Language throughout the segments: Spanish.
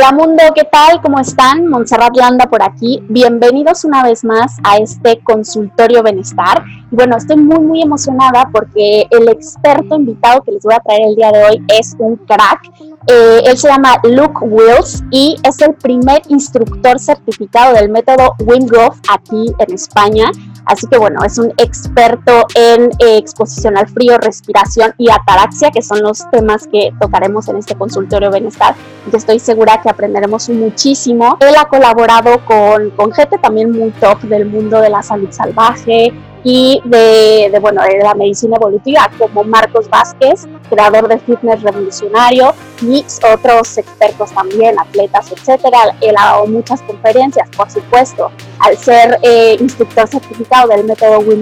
Hola mundo, ¿qué tal? ¿Cómo están? Montserrat Landa por aquí. Bienvenidos una vez más a este consultorio Benestar. Y bueno, estoy muy muy emocionada porque el experto invitado que les voy a traer el día de hoy es un crack. Eh, él se llama Luke Wills y es el primer instructor certificado del método Wim aquí en España. Así que bueno, es un experto en eh, exposición al frío, respiración y ataraxia, que son los temas que tocaremos en este consultorio bienestar. Y estoy segura que aprenderemos muchísimo. Él ha colaborado con, con gente también muy top del mundo de la salud salvaje, y de, bueno, de la medicina evolutiva, como Marcos Vázquez, creador de Fitness Revolucionario, y otros expertos también, atletas, etcétera. Él ha dado muchas conferencias, por supuesto. Al ser eh, instructor certificado del método Wim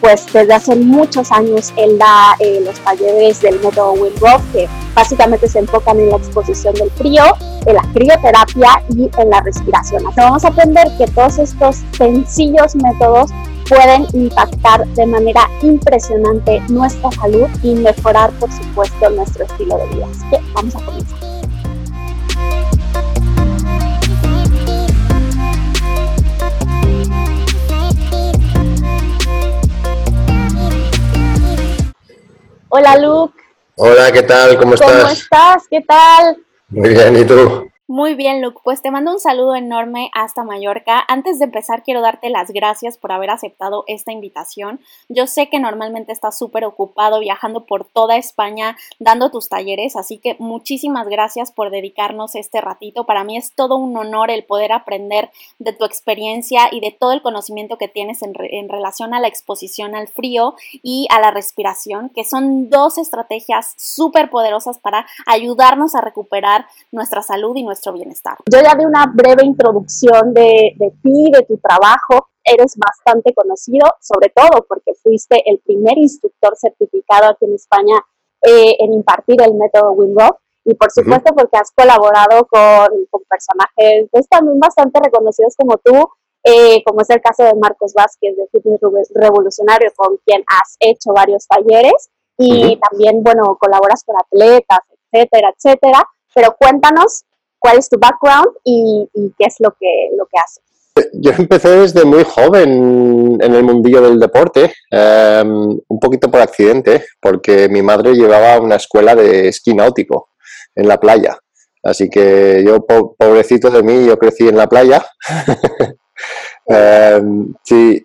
pues desde hace muchos años él da eh, los talleres del método Wim que básicamente se enfocan en la exposición del frío, en la crioterapia y en la respiración. vamos a aprender que todos estos sencillos métodos pueden impactar de manera impresionante nuestra salud y mejorar, por supuesto, nuestro estilo de vida. Así que vamos a comenzar. Hola Luke. Hola, ¿qué tal? ¿Cómo estás? ¿Cómo estás? ¿Qué tal? Muy bien, ¿y tú? Muy bien, Luke. Pues te mando un saludo enorme hasta Mallorca. Antes de empezar, quiero darte las gracias por haber aceptado esta invitación. Yo sé que normalmente estás súper ocupado viajando por toda España dando tus talleres, así que muchísimas gracias por dedicarnos este ratito. Para mí es todo un honor el poder aprender de tu experiencia y de todo el conocimiento que tienes en, en relación a la exposición al frío y a la respiración, que son dos estrategias súper poderosas para ayudarnos a recuperar nuestra salud y nuestra bienestar. Yo ya di una breve introducción de, de ti, de tu trabajo. Eres bastante conocido, sobre todo porque fuiste el primer instructor certificado aquí en España eh, en impartir el método Wim y por supuesto porque has colaborado con, con personajes pues, también bastante reconocidos como tú, eh, como es el caso de Marcos Vázquez de Fitness Revolucionario, con quien has hecho varios talleres y también, bueno, colaboras con atletas, etcétera, etcétera. Pero cuéntanos cuál es tu background y, qué es lo que, lo que haces. Yo empecé desde muy joven en el mundillo del deporte, em, un poquito por accidente, porque mi madre llevaba una escuela de esquí náutico en la playa. Así que yo, pobrecito de mí, yo crecí en la playa. Em,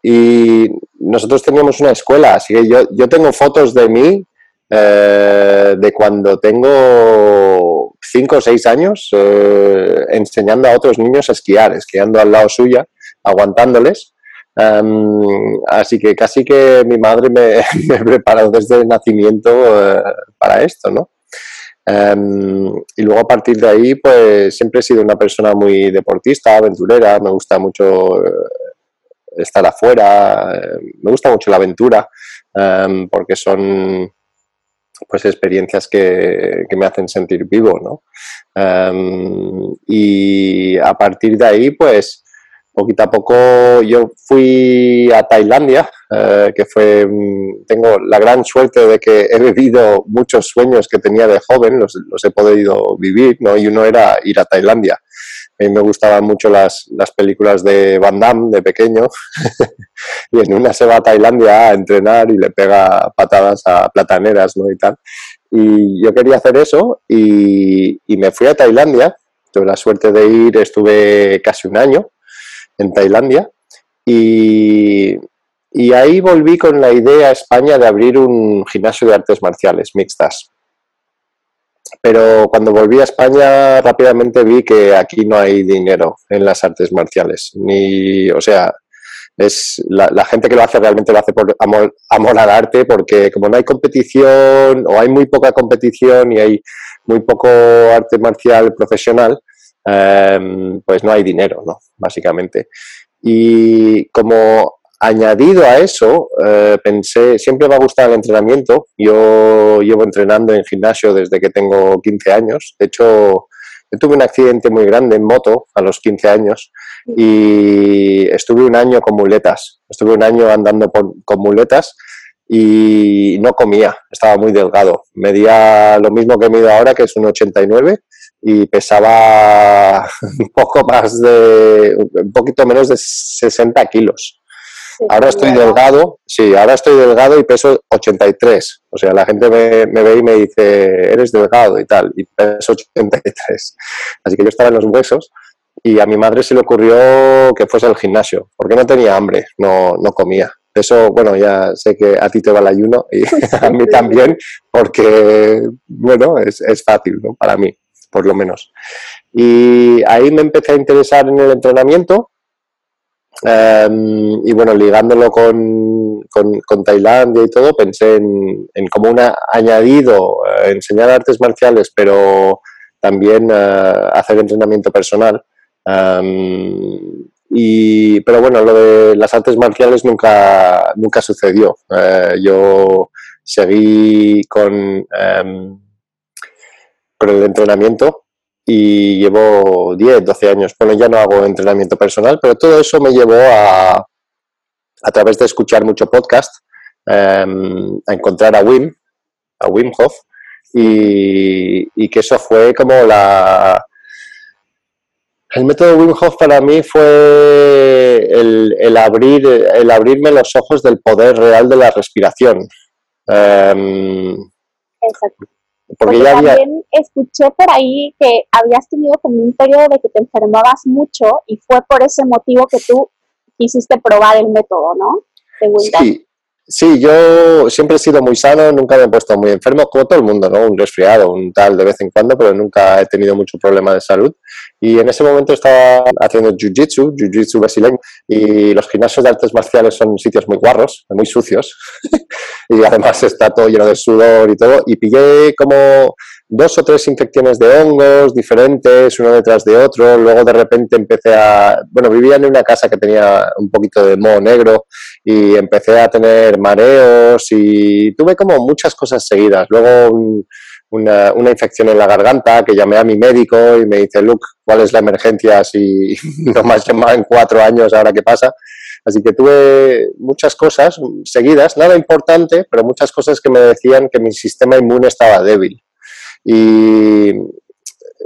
y nosotros teníamos una escuela, así que yo, yo tengo fotos de mí eh, de cuando tengo cinco o seis años eh, enseñando a otros niños a esquiar, esquiando al lado suya, aguantándoles. Em, así que casi que mi madre me, me preparó desde el nacimiento eh, para esto, ¿no? Em, y luego a partir de ahí, pues siempre he sido una persona muy deportista, aventurera, me gusta mucho estar afuera, me gusta mucho la aventura, em, porque son pues experiencias que, me hacen sentir vivo, ¿no? Em, y a partir de ahí, pues, poquito a poco yo fui a Tailandia, eh, que fue, tengo la gran suerte de que he vivido muchos sueños que tenía de joven, los, los he podido vivir, ¿no? Y uno era ir a Tailandia. A mí me gustaban mucho las, las películas de Van Damme de pequeño y en una se va a Tailandia a entrenar y le pega patadas a plataneras ¿no? y tal. Y yo quería hacer eso y, y me fui a Tailandia. Tuve la suerte de ir, estuve casi un año en Tailandia y, y ahí volví con la idea a España de abrir un gimnasio de artes marciales mixtas pero cuando volví a España rápidamente vi que aquí no hay dinero en las artes marciales. Ni, o sea, es la, gente que lo hace realmente lo hace por amor, al arte, porque como no hay competición o hay muy poca competición y hay muy poco arte marcial profesional, em, pues no hay dinero, ¿no? Básicamente. Y como Añadido a eso, eh, pensé, siempre me ha gustado el entrenamiento. Yo llevo entrenando en gimnasio desde que tengo 15 años. De hecho, yo tuve un accidente muy grande en moto a los 15 años y estuve un año con muletas. Estuve un año andando con muletas y no comía, estaba muy delgado. Medía lo mismo que mido ahora, que es un 89, y pesaba un poco más de, un poquito menos de 60 kilos. Ahora estoy delgado, sí, ahora estoy delgado y peso 83. O sea, la gente me, me, ve y me dice, eres delgado y tal, y peso 83. Así que yo estaba en los huesos y a mi madre se le ocurrió que fuese al gimnasio, porque no tenía hambre, no, no comía. Eso, bueno, ya sé que a ti te va el ayuno y a mí también, porque, bueno, es, es fácil, ¿no? Para mí, por lo menos. Y ahí me empecé a interesar en el entrenamiento Em, y bueno, ligándolo con, con, Tailandia y todo, pensé en, en como un añadido, eh, enseñar artes marciales, pero también eh, hacer entrenamiento personal. Em, y, pero bueno, lo de las artes marciales nunca, nunca sucedió. Eh, yo seguí con, em, con el entrenamiento y llevo 10, 12 años. Bueno, ya no hago entrenamiento personal, pero todo eso me llevó a, a través de escuchar mucho podcast, em, a encontrar a Wim, a Wim Hof, y, que eso fue como la... El método Wim Hof para mí fue el, el abrir, el abrirme los ojos del poder real de la respiración. Um, Exacto. Porque, también escuché por ahí que habías tenido como un periodo de que te enfermabas mucho y fue por ese motivo que tú quisiste probar el método, ¿no? sí, sí, yo siempre he sido muy sano, nunca me he puesto muy enfermo, como todo el mundo, ¿no? Un resfriado, un tal de vez en cuando, pero nunca he tenido mucho problema de salud. Y en ese momento estaba haciendo jiu-jitsu, jiu-jitsu brasileño, y los gimnasios de artes marciales son sitios muy guarros, muy sucios, y además está todo lleno de sudor y todo, y pillé como dos o tres infecciones de hongos diferentes, uno detrás de otro, luego de repente empecé a, bueno, vivía en una casa que tenía un poquito de moho negro y empecé a tener mareos y tuve como muchas cosas seguidas, luego una, una, infección en la garganta que llamé a mi médico y me dice, Luke, ¿cuál es la emergencia si no me has llamado en cuatro años, ahora qué pasa? Así que tuve muchas cosas seguidas, nada importante, pero muchas cosas que me decían que mi sistema inmune estaba débil. Y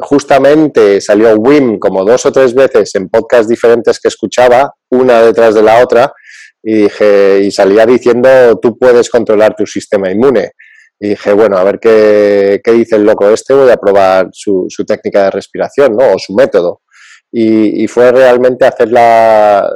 justamente salió Wim como dos o tres veces en podcasts diferentes que escuchaba, una detrás de la otra, y, dije, y salía diciendo, tú puedes controlar tu sistema inmune. Y dije, bueno, a ver qué, qué dice el loco este, voy a probar su, su técnica de respiración, ¿no? O su método y, fue realmente hacer la,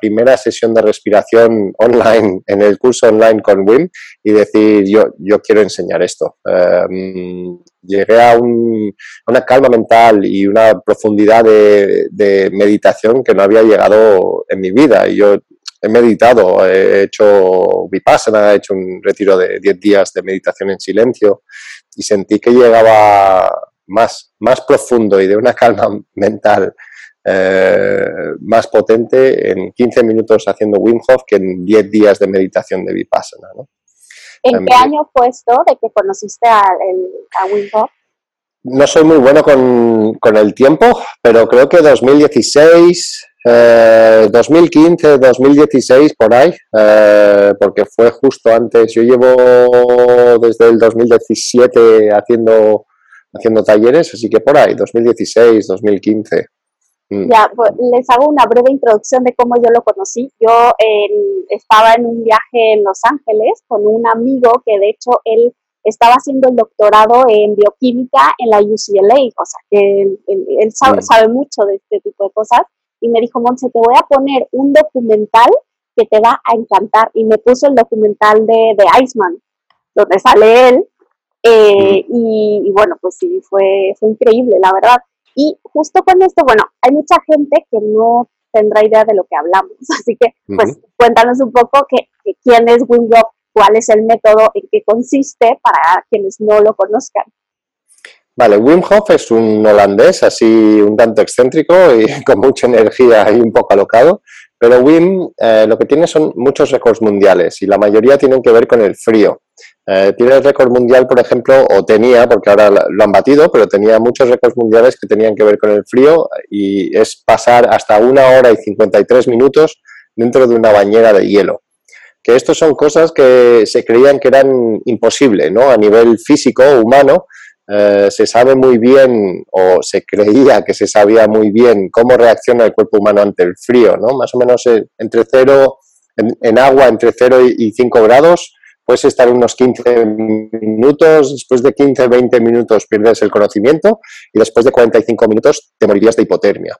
primera sesión de respiración online, en el curso online con Wim, y decir, yo, yo quiero enseñar esto. Em, llegué a, un, una calma mental y una profundidad de, de, meditación que no había llegado en mi vida. Y yo he meditado, he hecho vipassana, he hecho un retiro de 10 días de meditación en silencio y sentí que llegaba más, más profundo y de una calma mental eh, más potente en 15 minutos haciendo Wim Hof que en 10 días de meditación de Vipassana. ¿no? ¿En qué año fue esto de que conociste a, a Wim Hof? No soy muy bueno con, con el tiempo, pero creo que 2016, eh, 2015, 2016, por ahí, eh, porque fue justo antes. Yo llevo desde el 2017 haciendo, haciendo talleres, así que por ahí, 2016, 2015. Mm. Ya, pues, les hago una breve introducción de cómo yo lo conocí. Yo estaba en un viaje en Los Ángeles con un amigo que de hecho él estaba haciendo el doctorado en bioquímica en la UCLA, o sea, que él, mm. sabe, mucho de este tipo de cosas, y me dijo, Monse, te voy a poner un documental que te va a encantar, y me puso el documental de, de Iceman, donde sale él, eh, mm. y, y, bueno, pues sí, fue, fue increíble, la verdad. Y justo con esto, bueno, hay mucha gente que no tendrá idea de lo que hablamos, así que pues cuéntanos un poco que, quién es Wim Hof, cuál es el método, en qué consiste para quienes no lo conozcan. Vale, Wim Hof es un holandés así un tanto excéntrico y con mucha energía y un poco alocado, pero Wim eh, lo que tiene son muchos récords mundiales y la mayoría tienen que ver con el frío. Eh, tiene el récord mundial, por ejemplo, o tenía, porque ahora lo han batido, pero tenía muchos récords mundiales que tenían que ver con el frío y es pasar hasta una hora y 53 minutos dentro de una bañera de hielo. Que estos son cosas que se creían que eran imposibles, ¿no? A nivel físico, humano, eh, se sabe muy bien, o se creía que se sabía muy bien cómo reacciona el cuerpo humano ante el frío, ¿no? Más o menos eh, entre 0, en, agua entre 0 y 5 grados, puedes estar unos 15 minutos, después de 15-20 minutos pierdes el conocimiento y después de 45 minutos te morirías de hipotermia.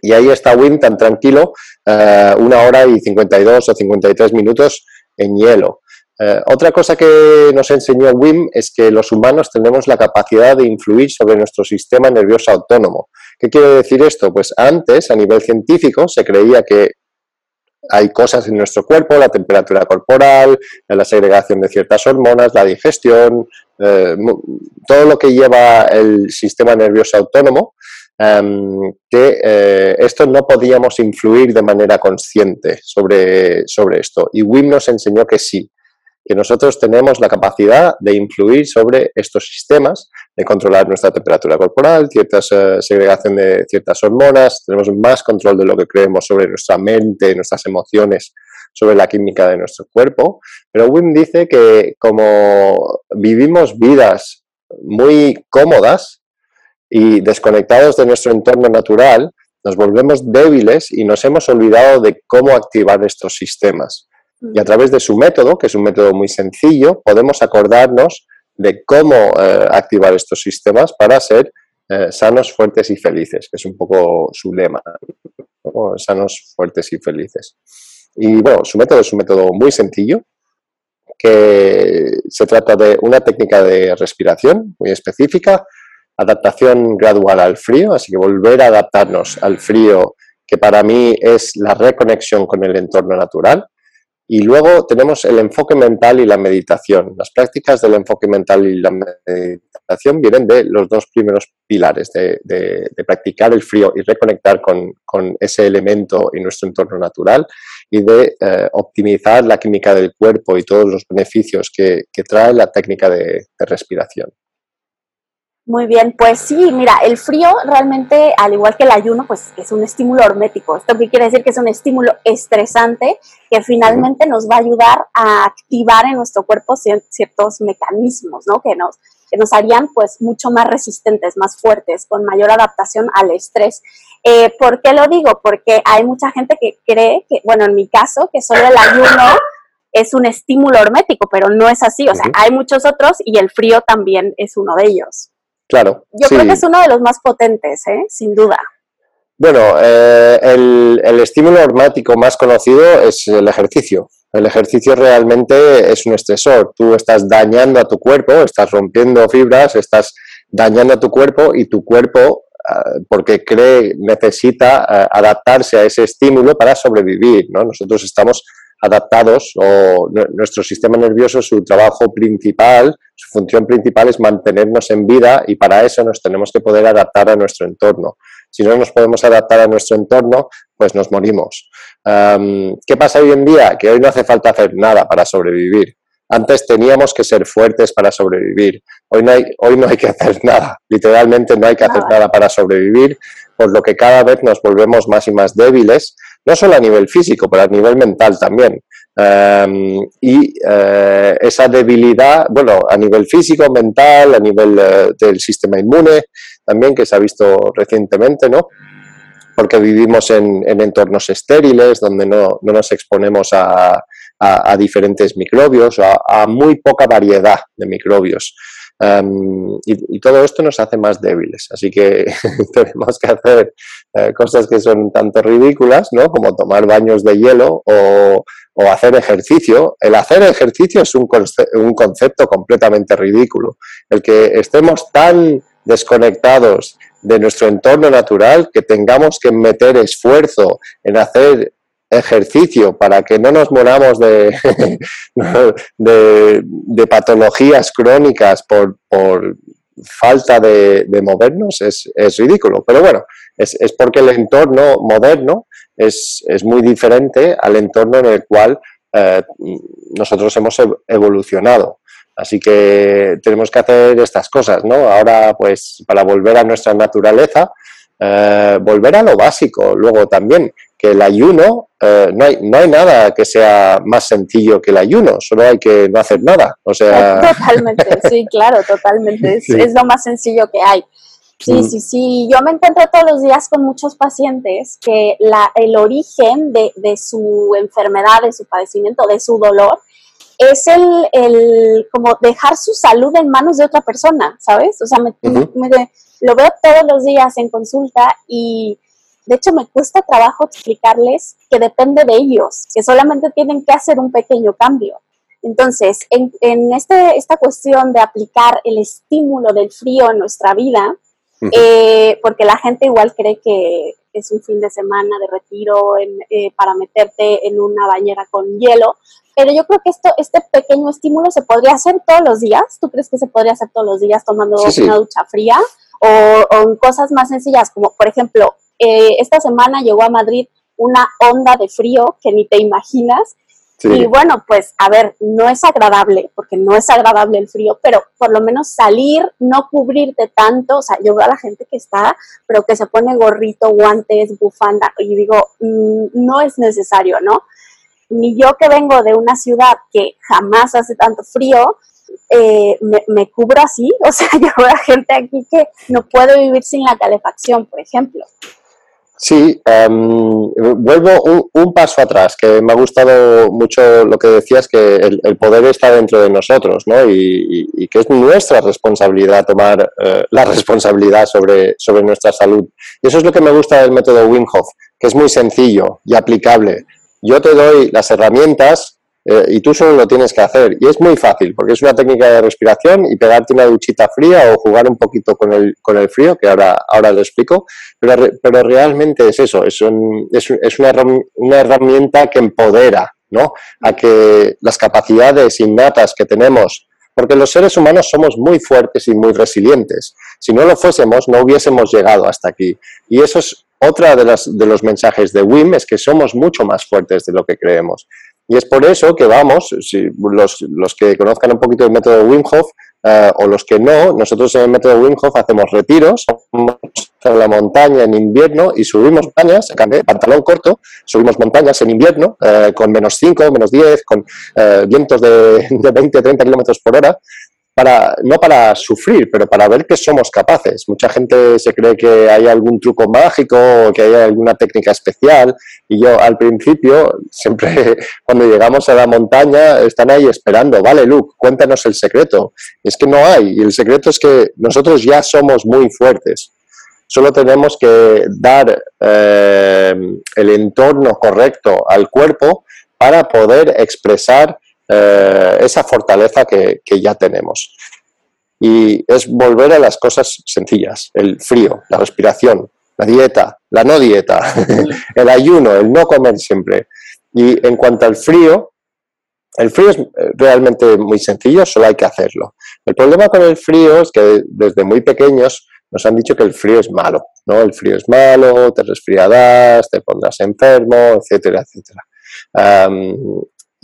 Y ahí está Wim tan tranquilo, eh, una hora y 52 o 53 minutos en hielo. Eh, otra cosa que nos enseñó Wim es que los humanos tenemos la capacidad de influir sobre nuestro sistema nervioso autónomo. ¿Qué quiere decir esto? Pues antes, a nivel científico, se creía que hay cosas en nuestro cuerpo, la temperatura corporal, la segregación de ciertas hormonas, la digestión, eh, todo lo que lleva el sistema nervioso autónomo, em, que eh, esto no podíamos influir de manera consciente sobre, sobre esto. Y Wim nos enseñó que sí, que nosotros tenemos la capacidad de influir sobre estos sistemas, de controlar nuestra temperatura corporal, ciertas eh, segregación de ciertas hormonas, tenemos más control de lo que creemos sobre nuestra mente, nuestras emociones, sobre la química de nuestro cuerpo. Pero Wim dice que como vivimos vidas muy cómodas y desconectados de nuestro entorno natural, nos volvemos débiles y nos hemos olvidado de cómo activar estos sistemas. Y a través de su método, que es un método muy sencillo, podemos acordarnos de cómo eh, activar estos sistemas para ser eh, sanos, fuertes y felices, que es un poco su lema, sanos, fuertes y felices. Y bueno, su método es un método muy sencillo, que se trata de una técnica de respiración muy específica, adaptación gradual al frío, así que volver a adaptarnos al frío, que para mí es la reconexión con el entorno natural, y luego tenemos el enfoque mental y la meditación. Las prácticas del enfoque mental y la meditación vienen de los dos primeros pilares, de, practicar el frío y reconectar con, ese elemento en nuestro entorno natural y de eh, optimizar la química del cuerpo y todos los beneficios que, trae la técnica de respiración. Muy bien, pues sí, mira, el frío realmente, al igual que el ayuno, pues es un estímulo hormético. ¿Esto quiere decir? Que es un estímulo estresante que finalmente nos va a ayudar a activar en nuestro cuerpo ciertos mecanismos, ¿no? Que nos, que nos harían pues mucho más resistentes, más fuertes, con mayor adaptación al estrés. Eh, ¿Por qué lo digo? Porque hay mucha gente que cree que, bueno, en mi caso, que solo el ayuno es un estímulo hormético, pero no es así. O sea, hay muchos otros y el frío también es uno de ellos. Claro. Yo creo que es uno de los más potentes, ¿eh? sin duda. Bueno, eh, el, estímulo hormático más conocido es el ejercicio. El ejercicio realmente es un estresor. Tú estás dañando a tu cuerpo, estás rompiendo fibras, estás dañando a tu cuerpo y tu cuerpo, ah, porque cree, necesita ah, adaptarse a ese estímulo para sobrevivir. ¿no? Nosotros estamos adaptados o nuestro sistema nervioso, su trabajo principal, su función principal es mantenernos en vida y para eso nos tenemos que poder adaptar a nuestro entorno. Si no nos podemos adaptar a nuestro entorno, pues nos morimos. ¿Qué pasa hoy en día? Que hoy no hace falta hacer nada para sobrevivir. Antes teníamos que ser fuertes para sobrevivir. Hoy no hay, hoy no hay que hacer nada. Literalmente no hay que hacer nada para sobrevivir, por lo que cada vez nos volvemos más y más débiles no solo a nivel físico, pero a nivel mental también. Em, y eh, esa debilidad, bueno, a nivel físico, mental, a nivel eh, del sistema inmune, también que se ha visto recientemente, ¿no? Porque vivimos en, entornos estériles, donde no, nos exponemos a, diferentes microbios, a, a muy poca variedad de microbios. Em, y, todo esto nos hace más débiles, así que tenemos que hacer eh, cosas que son tanto ridículas, ¿no? Como tomar baños de hielo o, hacer ejercicio. El hacer ejercicio es un, un concepto completamente ridículo. El que estemos tan desconectados de nuestro entorno natural que tengamos que meter esfuerzo en hacer ejercicio para que no nos moramos de, de, patologías crónicas por, falta de, movernos es, ridículo. Pero bueno, es, porque el entorno moderno es, muy diferente al entorno en el cual eh, nosotros hemos evolucionado. Así que tenemos que hacer estas cosas, ¿no? Ahora, pues, para volver a nuestra naturaleza, eh, volver a lo básico, luego también, que el ayuno, eh, no, hay, no hay nada que sea más sencillo que el ayuno, solo hay que no hacer nada. O sea... Totalmente, sí, claro, totalmente. Es, lo más sencillo que hay. Sí, mm. sí, sí. Yo me encuentro todos los días con muchos pacientes que la, el origen de, de su enfermedad, de su padecimiento, de su dolor, es el, el, como dejar su salud en manos de otra persona, ¿sabes? O sea, me, lo veo todos los días en consulta y de hecho me cuesta trabajo explicarles que depende de ellos, que solamente tienen que hacer un pequeño cambio. Entonces, en, en este, esta cuestión de aplicar el estímulo del frío en nuestra vida, eh, porque la gente igual cree que es un fin de semana de retiro eh, para meterte en una bañera con hielo, pero yo creo que esto, este pequeño estímulo se podría hacer todos los días. ¿Tú crees que se podría hacer todos los días tomando una ducha fría? O, o, cosas más sencillas, como por ejemplo, eh, esta semana llegó a Madrid una onda de frío que ni te imaginas y bueno, pues a ver, no es agradable, porque no es agradable el frío, pero por lo menos salir, no cubrirte tanto, o sea, yo veo a la gente que está, pero que se pone gorrito, guantes, bufanda, y digo, mm, no es necesario, ¿no? Ni yo que vengo de una ciudad que jamás hace tanto frío, eh, me, me, cubro así, o sea, yo veo a gente aquí que no puede vivir sin la calefacción, por ejemplo. Sí, em, vuelvo un, paso atrás, que me ha gustado mucho lo que decías, que el, poder está dentro de nosotros, ¿no? Y, que es nuestra responsabilidad tomar eh, la responsabilidad sobre, sobre nuestra salud. Y eso es lo que me gusta del método Wim Hof, que es muy sencillo y aplicable. Yo te doy las herramientas eh, y tú solo lo tienes que hacer. Y es muy fácil, porque es una técnica de respiración y pegarte una duchita fría o jugar un poquito con el, con el frío, que ahora, ahora lo explico, pero, pero realmente es eso, es, es, es una, una, herramienta que empodera ¿no? a que las capacidades innatas que tenemos, porque los seres humanos somos muy fuertes y muy resilientes. Si no lo fuésemos, no hubiésemos llegado hasta aquí. Y eso es otra de, las, de los mensajes de WIM, es que somos mucho más fuertes de lo que creemos. Y es por eso que vamos, si los, los que conozcan un poquito el método Wim Hof eh, o los que no, nosotros en el método Wim Hof hacemos retiros en la montaña en invierno y subimos montañas, pantalón corto, subimos montañas en invierno eh, con menos 5, menos 10, con eh, vientos de, de 20, 30 kilómetros por hora para, no para sufrir, pero para ver que somos capaces. Mucha gente se cree que hay algún truco mágico o que hay alguna técnica especial y yo al principio, siempre cuando llegamos a la montaña, están ahí esperando, vale Luke, cuéntanos el secreto. es que no hay, y el secreto es que nosotros ya somos muy fuertes. Solo tenemos que dar eh, el entorno correcto al cuerpo para poder expresar eh, esa fortaleza que, ya tenemos. Y es volver a las cosas sencillas, el frío, la respiración, la dieta, la no dieta, el ayuno, el no comer siempre. Y en cuanto al frío, el frío es realmente muy sencillo, solo hay que hacerlo. El problema con el frío es que desde muy pequeños nos han dicho que el frío es malo, ¿no? El frío es malo, te resfriarás, te pondrás enfermo, etcétera, etcétera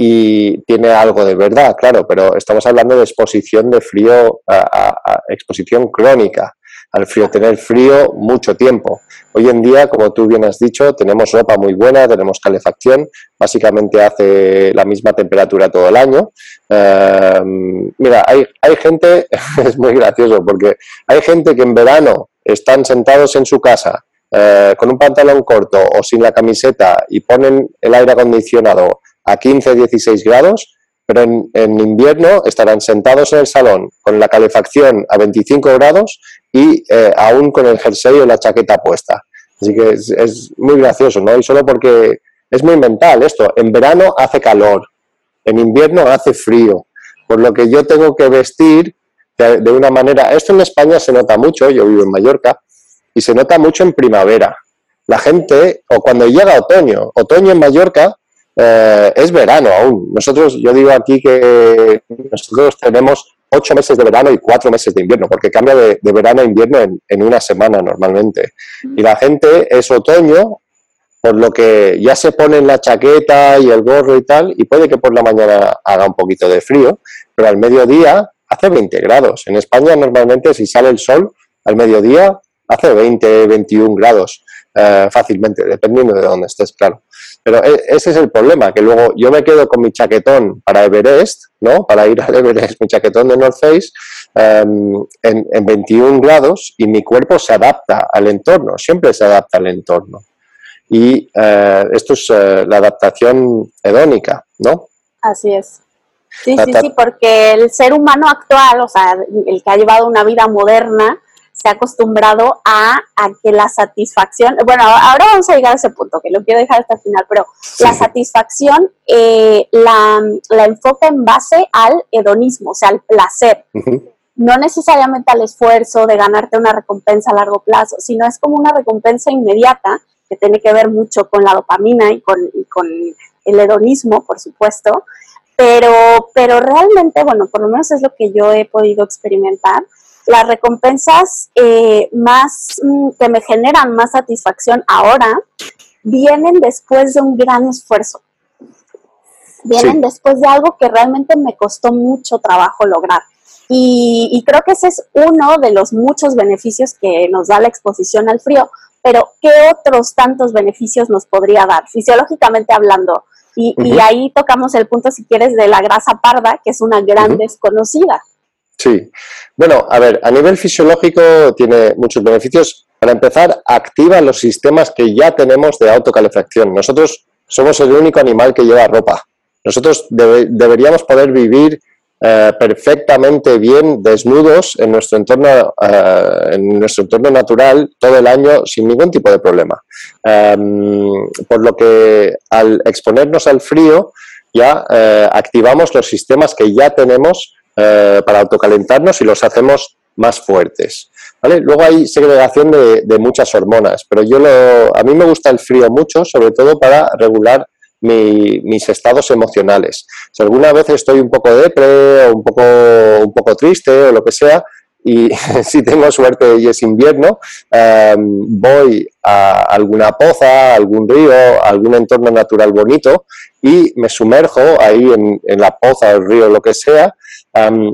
y tiene algo de verdad, claro, pero estamos hablando de exposición de frío, a, exposición crónica al frío, tener frío mucho tiempo. Hoy en día, como tú bien has dicho, tenemos ropa muy buena, tenemos calefacción, básicamente hace la misma temperatura todo el año. Em, mira, hay, hay gente, es muy gracioso, porque hay gente que en verano están sentados en su casa eh, con un pantalón corto o sin la camiseta y ponen el aire acondicionado a 15-16 grados, pero en, invierno estarán sentados en el salón con la calefacción a 25 grados y eh, aún con el jersey o la chaqueta puesta. Así que es, muy gracioso, ¿no? Y solo porque es muy mental esto. En verano hace calor, en invierno hace frío, por lo que yo tengo que vestir de, de una manera... Esto en España se nota mucho, yo vivo en Mallorca, y se nota mucho en primavera. La gente, o cuando llega otoño, otoño en Mallorca eh, es verano aún. Nosotros, yo digo aquí que nosotros tenemos ocho meses de verano y cuatro meses de invierno, porque cambia de, verano a invierno en, una semana normalmente. Y la gente es otoño, por lo que ya se ponen la chaqueta y el gorro y tal, y puede que por la mañana haga un poquito de frío, pero al mediodía hace 20 grados. En España normalmente si sale el sol al mediodía hace 20, 21 grados. eh, fácilmente, dependiendo de dónde estés, claro. Pero e, ese es el problema, que luego yo me quedo con mi chaquetón para Everest, ¿no? Para ir al Everest, mi chaquetón de North Face, em, en, en 21 grados y mi cuerpo se adapta al entorno, siempre se adapta al entorno. Y eh, esto es eh, la adaptación hedónica, ¿no? Así es. Sí, sí, sí, porque el ser humano actual, o sea, el que ha llevado una vida moderna, se ha acostumbrado a, que la satisfacción, bueno, ahora vamos a llegar a ese punto, que lo quiero dejar hasta el final, pero la satisfacción eh, la, enfoca en base al hedonismo, o sea, al placer. No necesariamente al esfuerzo de ganarte una recompensa a largo plazo, sino es como una recompensa inmediata que tiene que ver mucho con la dopamina y con, y con el hedonismo, por supuesto, pero, pero realmente, bueno, por lo menos es lo que yo he podido experimentar, las recompensas eh, más mm, que me generan más satisfacción ahora vienen después de un gran esfuerzo. Vienen después de algo que realmente me costó mucho trabajo lograr. Y, creo que ese es uno de los muchos beneficios que nos da la exposición al frío. Pero, ¿qué otros tantos beneficios nos podría dar? Fisiológicamente hablando. Y, ahí tocamos el punto, si quieres, de la grasa parda, que es una gran desconocida. Sí. Bueno, a ver, a nivel fisiológico tiene muchos beneficios. Para empezar, activa los sistemas que ya tenemos de autocalefacción. Nosotros somos el único animal que lleva ropa. Nosotros deberíamos poder vivir eh, perfectamente bien desnudos en nuestro entorno eh, en nuestro entorno natural todo el año sin ningún tipo de problema em, por lo que al exponernos al frío ya eh, activamos los sistemas que ya tenemos eh, para autocalentarnos y los hacemos más fuertes. Luego hay segregación de, muchas hormonas, pero yo lo, a mí me gusta el frío mucho, sobre todo para regular mis estados emocionales. Si alguna vez estoy un poco depre o un poco, un poco triste o lo que sea, y si tengo suerte y es invierno, em, voy a alguna poza, algún río, algún entorno natural bonito y me sumerjo ahí en, la poza, el río, lo que sea,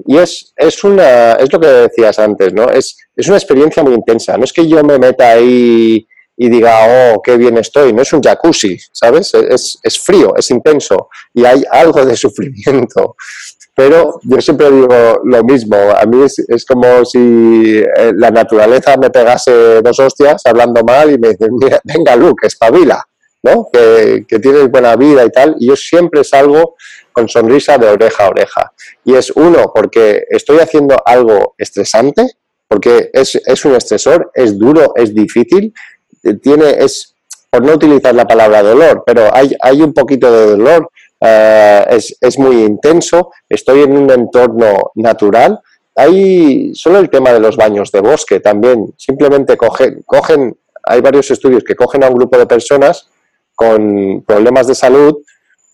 y es, es, una, es lo que decías antes, ¿no? Es, es una experiencia muy intensa. No es que yo me meta ahí y diga, oh, qué bien estoy. No es un jacuzzi, ¿sabes? Es, es frío, es intenso y hay algo de sufrimiento. Pero yo siempre digo lo mismo. A mí es, como si eh, la naturaleza me pegase dos hostias hablando mal y me dice, venga, Luke, espabila, ¿no? Que, que tienes buena vida y tal. Y yo siempre salgo con sonrisa de oreja a oreja. Y es uno, porque estoy haciendo algo estresante, porque es, es un estresor, es duro, es difícil, tiene, es, por no utilizar la palabra dolor, pero hay, hay un poquito de dolor, eh, es, es, muy intenso, estoy en un entorno natural. Hay solo el tema de los baños de bosque también, simplemente cogen, cogen, hay varios estudios que cogen a un grupo de personas con problemas de salud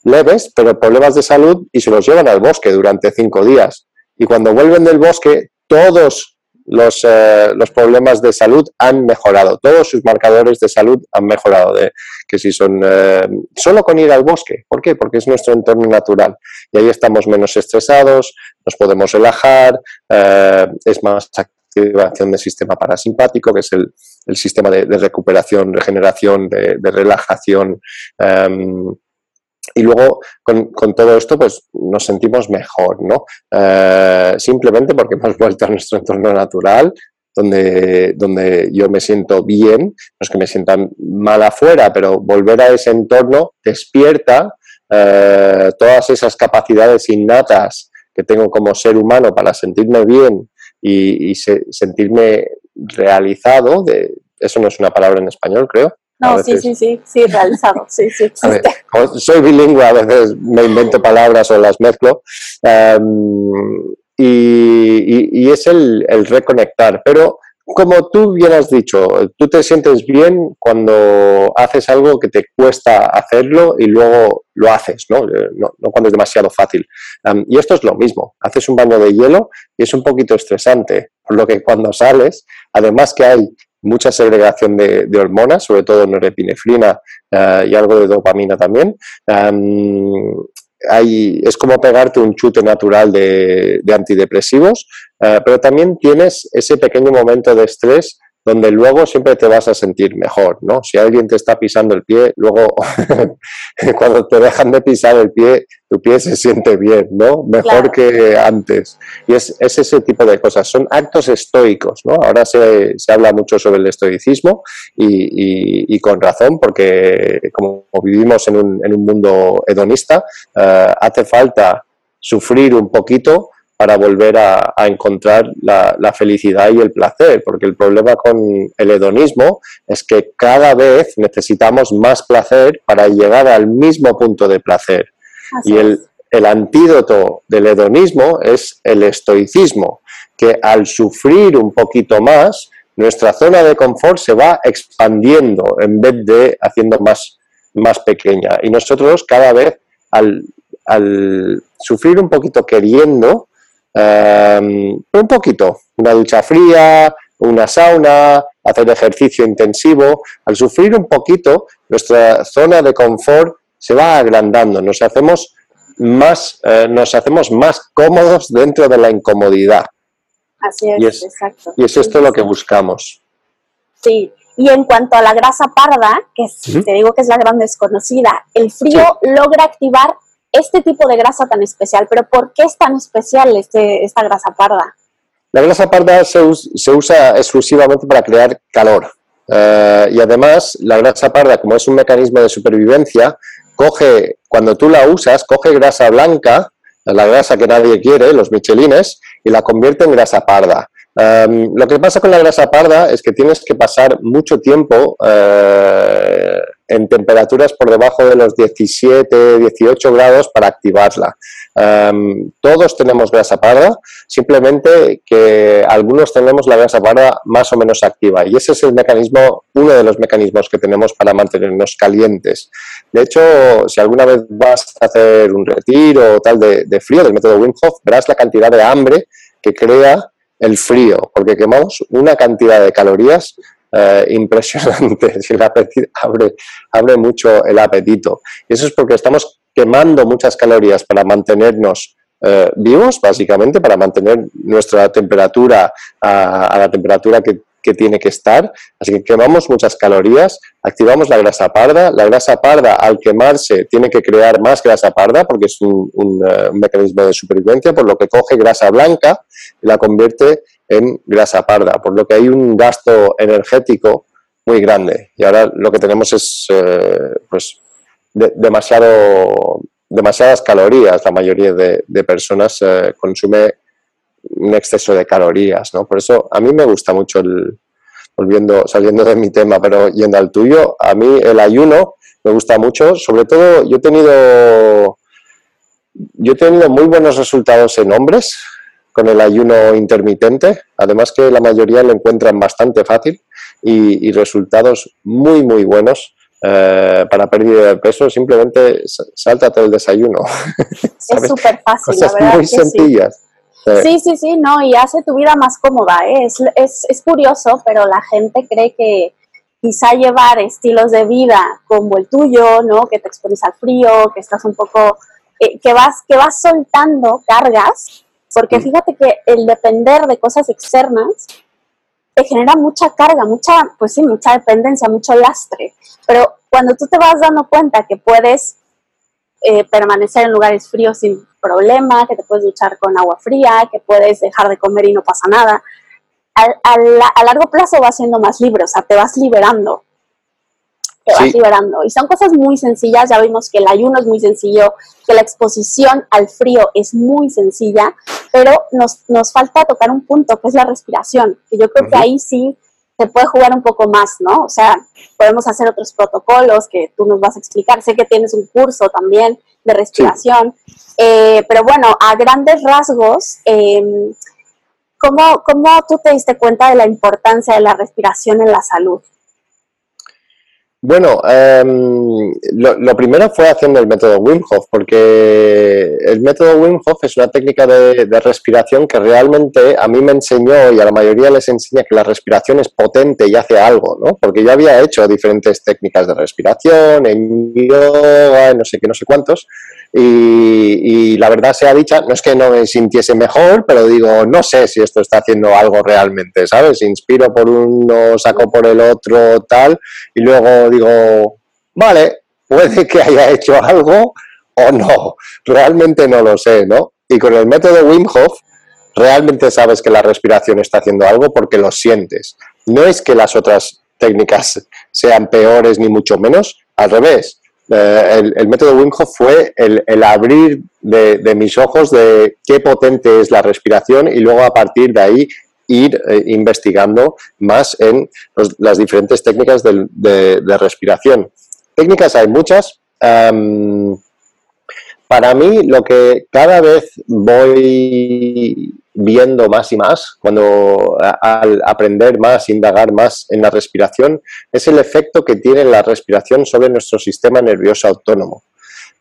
leves, pero problemas de salud y se los llevan al bosque durante cinco días. Y cuando vuelven del bosque, todos los, eh, los, problemas de salud han mejorado, todos sus marcadores de salud han mejorado, de, que si son eh, solo con ir al bosque, ¿por qué? Porque es nuestro entorno natural. Y ahí estamos menos estresados, nos podemos relajar, eh, es más activación del sistema parasimpático, que es el, el sistema de, recuperación, regeneración, de, relajación, em, y luego con, con, todo esto pues nos sentimos mejor, ¿no? Eh, simplemente porque hemos vuelto a nuestro entorno natural, donde, donde yo me siento bien, no es que me sientan mal afuera, pero volver a ese entorno despierta eh, todas esas capacidades innatas que tengo como ser humano para sentirme bien y, y se, sentirme realizado, de, eso no es una palabra en español creo, no, sí, sí, sí, sí, realizado, sí, sí. Soy bilingüe, a veces me invento palabras o las mezclo. Em, y, es el, reconectar, pero como tú bien has dicho, tú te sientes bien cuando haces algo que te cuesta hacerlo y luego lo haces, ¿no? No, cuando es demasiado fácil. Em, y esto es lo mismo, haces un baño de hielo y es un poquito estresante, por lo que cuando sales, además que hay mucha segregación de, hormonas, sobre todo norepinefrina uh, y algo de dopamina también. hay, es como pegarte un chute natural de, antidepresivos, eh, pero también tienes ese pequeño momento de estrés donde luego siempre te vas a sentir mejor, ¿no? Si alguien te está pisando el pie, luego cuando te dejan de pisar el pie, tu pie se siente bien, ¿no? Mejor que antes. Y es, ese tipo de cosas, son actos estoicos, ¿no? Ahora se, habla mucho sobre el estoicismo y, con razón, porque como vivimos en un, en un mundo hedonista, eh, hace falta sufrir un poquito para volver a, encontrar la, felicidad y el placer, porque el problema con el hedonismo es que cada vez necesitamos más placer para llegar al mismo punto de placer. y el, el antídoto del hedonismo es el estoicismo, que al sufrir un poquito más, nuestra zona de confort se va expandiendo en vez de haciendo más, más pequeña. Y nosotros cada vez al, al sufrir un poquito queriendo, Em, un poquito, una ducha fría, una sauna, hacer ejercicio intensivo. Al sufrir un poquito, nuestra zona de confort se va agrandando, nos hacemos más, eh, nos hacemos más cómodos dentro de la incomodidad. Así es, y es exacto. Y es esto lo que buscamos. Sí, y en cuanto a la grasa parda, que te digo que es la gran desconocida, el frío logra activar este tipo de grasa tan especial. Pero ¿por qué es tan especial este, esta grasa parda? La grasa parda se, usa exclusivamente para crear calor. Eh, y además, la grasa parda, como es un mecanismo de supervivencia, coge, cuando tú la usas, coge grasa blanca, la grasa que nadie quiere, los michelines, y la convierte en grasa parda. Em, lo que pasa con la grasa parda es que tienes que pasar mucho tiempo eh, en temperaturas por debajo de los 17, 18 grados para activarla. Em, todos tenemos grasa parda, simplemente que algunos tenemos la grasa parda más o menos activa y ese es el mecanismo, uno de los mecanismos que tenemos para mantenernos calientes. De hecho, si alguna vez vas a hacer un retiro o tal de, de frío del método Wim Hof, verás la cantidad de hambre que crea el frío, porque quemamos una cantidad de calorías eh, impresionante. el apetito, abre, abre mucho el apetito. Y eso es porque estamos quemando muchas calorías para mantenernos eh, vivos, básicamente, para mantener nuestra temperatura a la temperatura que que tiene que estar, así que quemamos muchas calorías, activamos la grasa parda, la grasa parda al quemarse tiene que crear más grasa parda porque es un, eh, mecanismo de supervivencia, por lo que coge grasa blanca y la convierte en grasa parda, por lo que hay un gasto energético muy grande. Y ahora lo que tenemos es eh, pues demasiado demasiadas calorías, la mayoría de, personas eh, consume un exceso de calorías, ¿no? Por eso a mí me gusta mucho el, volviendo, saliendo de mi tema, pero yendo al tuyo, a mí el ayuno me gusta mucho, sobre todo yo he tenido, yo he tenido muy buenos resultados en hombres con el ayuno intermitente, además que la mayoría lo encuentran bastante fácil y, resultados muy, muy buenos. Eh, para pérdida de peso, simplemente sáltate el desayuno. Es súper fácil, Cosas muy sencillas. Sí, sí, sí, no, y hace tu vida más cómoda. ¿eh? Es, es, es curioso, pero la gente cree que quizá llevar estilos de vida como el tuyo, ¿no? Que te expones al frío, que estás un poco, eh, que vas, que vas soltando cargas, porque fíjate que el depender de cosas externas te genera mucha carga, mucha, pues sí, mucha dependencia, mucho lastre. Pero cuando tú te vas dando cuenta que puedes eh, permanecer en lugares fríos sin problema, que te puedes duchar con agua fría, que puedes dejar de comer y no pasa nada. a largo plazo vas siendo más libre, o sea, te vas liberando. Te vas liberando. Y son cosas muy sencillas, ya vimos que el ayuno es muy sencillo, que la exposición al frío es muy sencilla, pero nos, nos falta tocar un punto, que es la respiración, que yo creo que ahí sí se puede jugar un poco más, ¿no? O sea, podemos hacer otros protocolos que tú nos vas a explicar. Sé que tienes un curso también de respiración. Eh, pero bueno, a grandes rasgos, em, ¿cómo, ¿cómo tú te diste cuenta de la importancia de la respiración en la salud? Bueno, em, lo, primero fue haciendo el método Wim Hof, porque el método Wim Hof es una técnica de, respiración que realmente a mí me enseñó y a la mayoría les enseña que la respiración es potente y hace algo, ¿no? Porque yo había hecho diferentes técnicas de respiración, en yoga, no sé qué, no sé cuántos, y, la verdad sea dicha, no es que no me sintiese mejor, pero digo, no sé si esto está haciendo algo realmente, ¿sabes? Inspiro por uno, saco por el otro, tal, y luego digo, vale, puede que haya hecho algo o no, realmente no lo sé, ¿no? Y con el método Wim Hof, realmente sabes que la respiración está haciendo algo porque lo sientes. No es que las otras técnicas sean peores ni mucho menos, al revés eh, el, método Wim Hof fue el, abrir de, mis ojos de qué potente es la respiración y luego a partir de ahí ir eh, investigando más en las diferentes técnicas de, respiración. Técnicas hay muchas. para mí lo que cada vez voy viendo más y más, cuando al aprender más, indagar más en la respiración, es el efecto que tiene la respiración sobre nuestro sistema nervioso autónomo.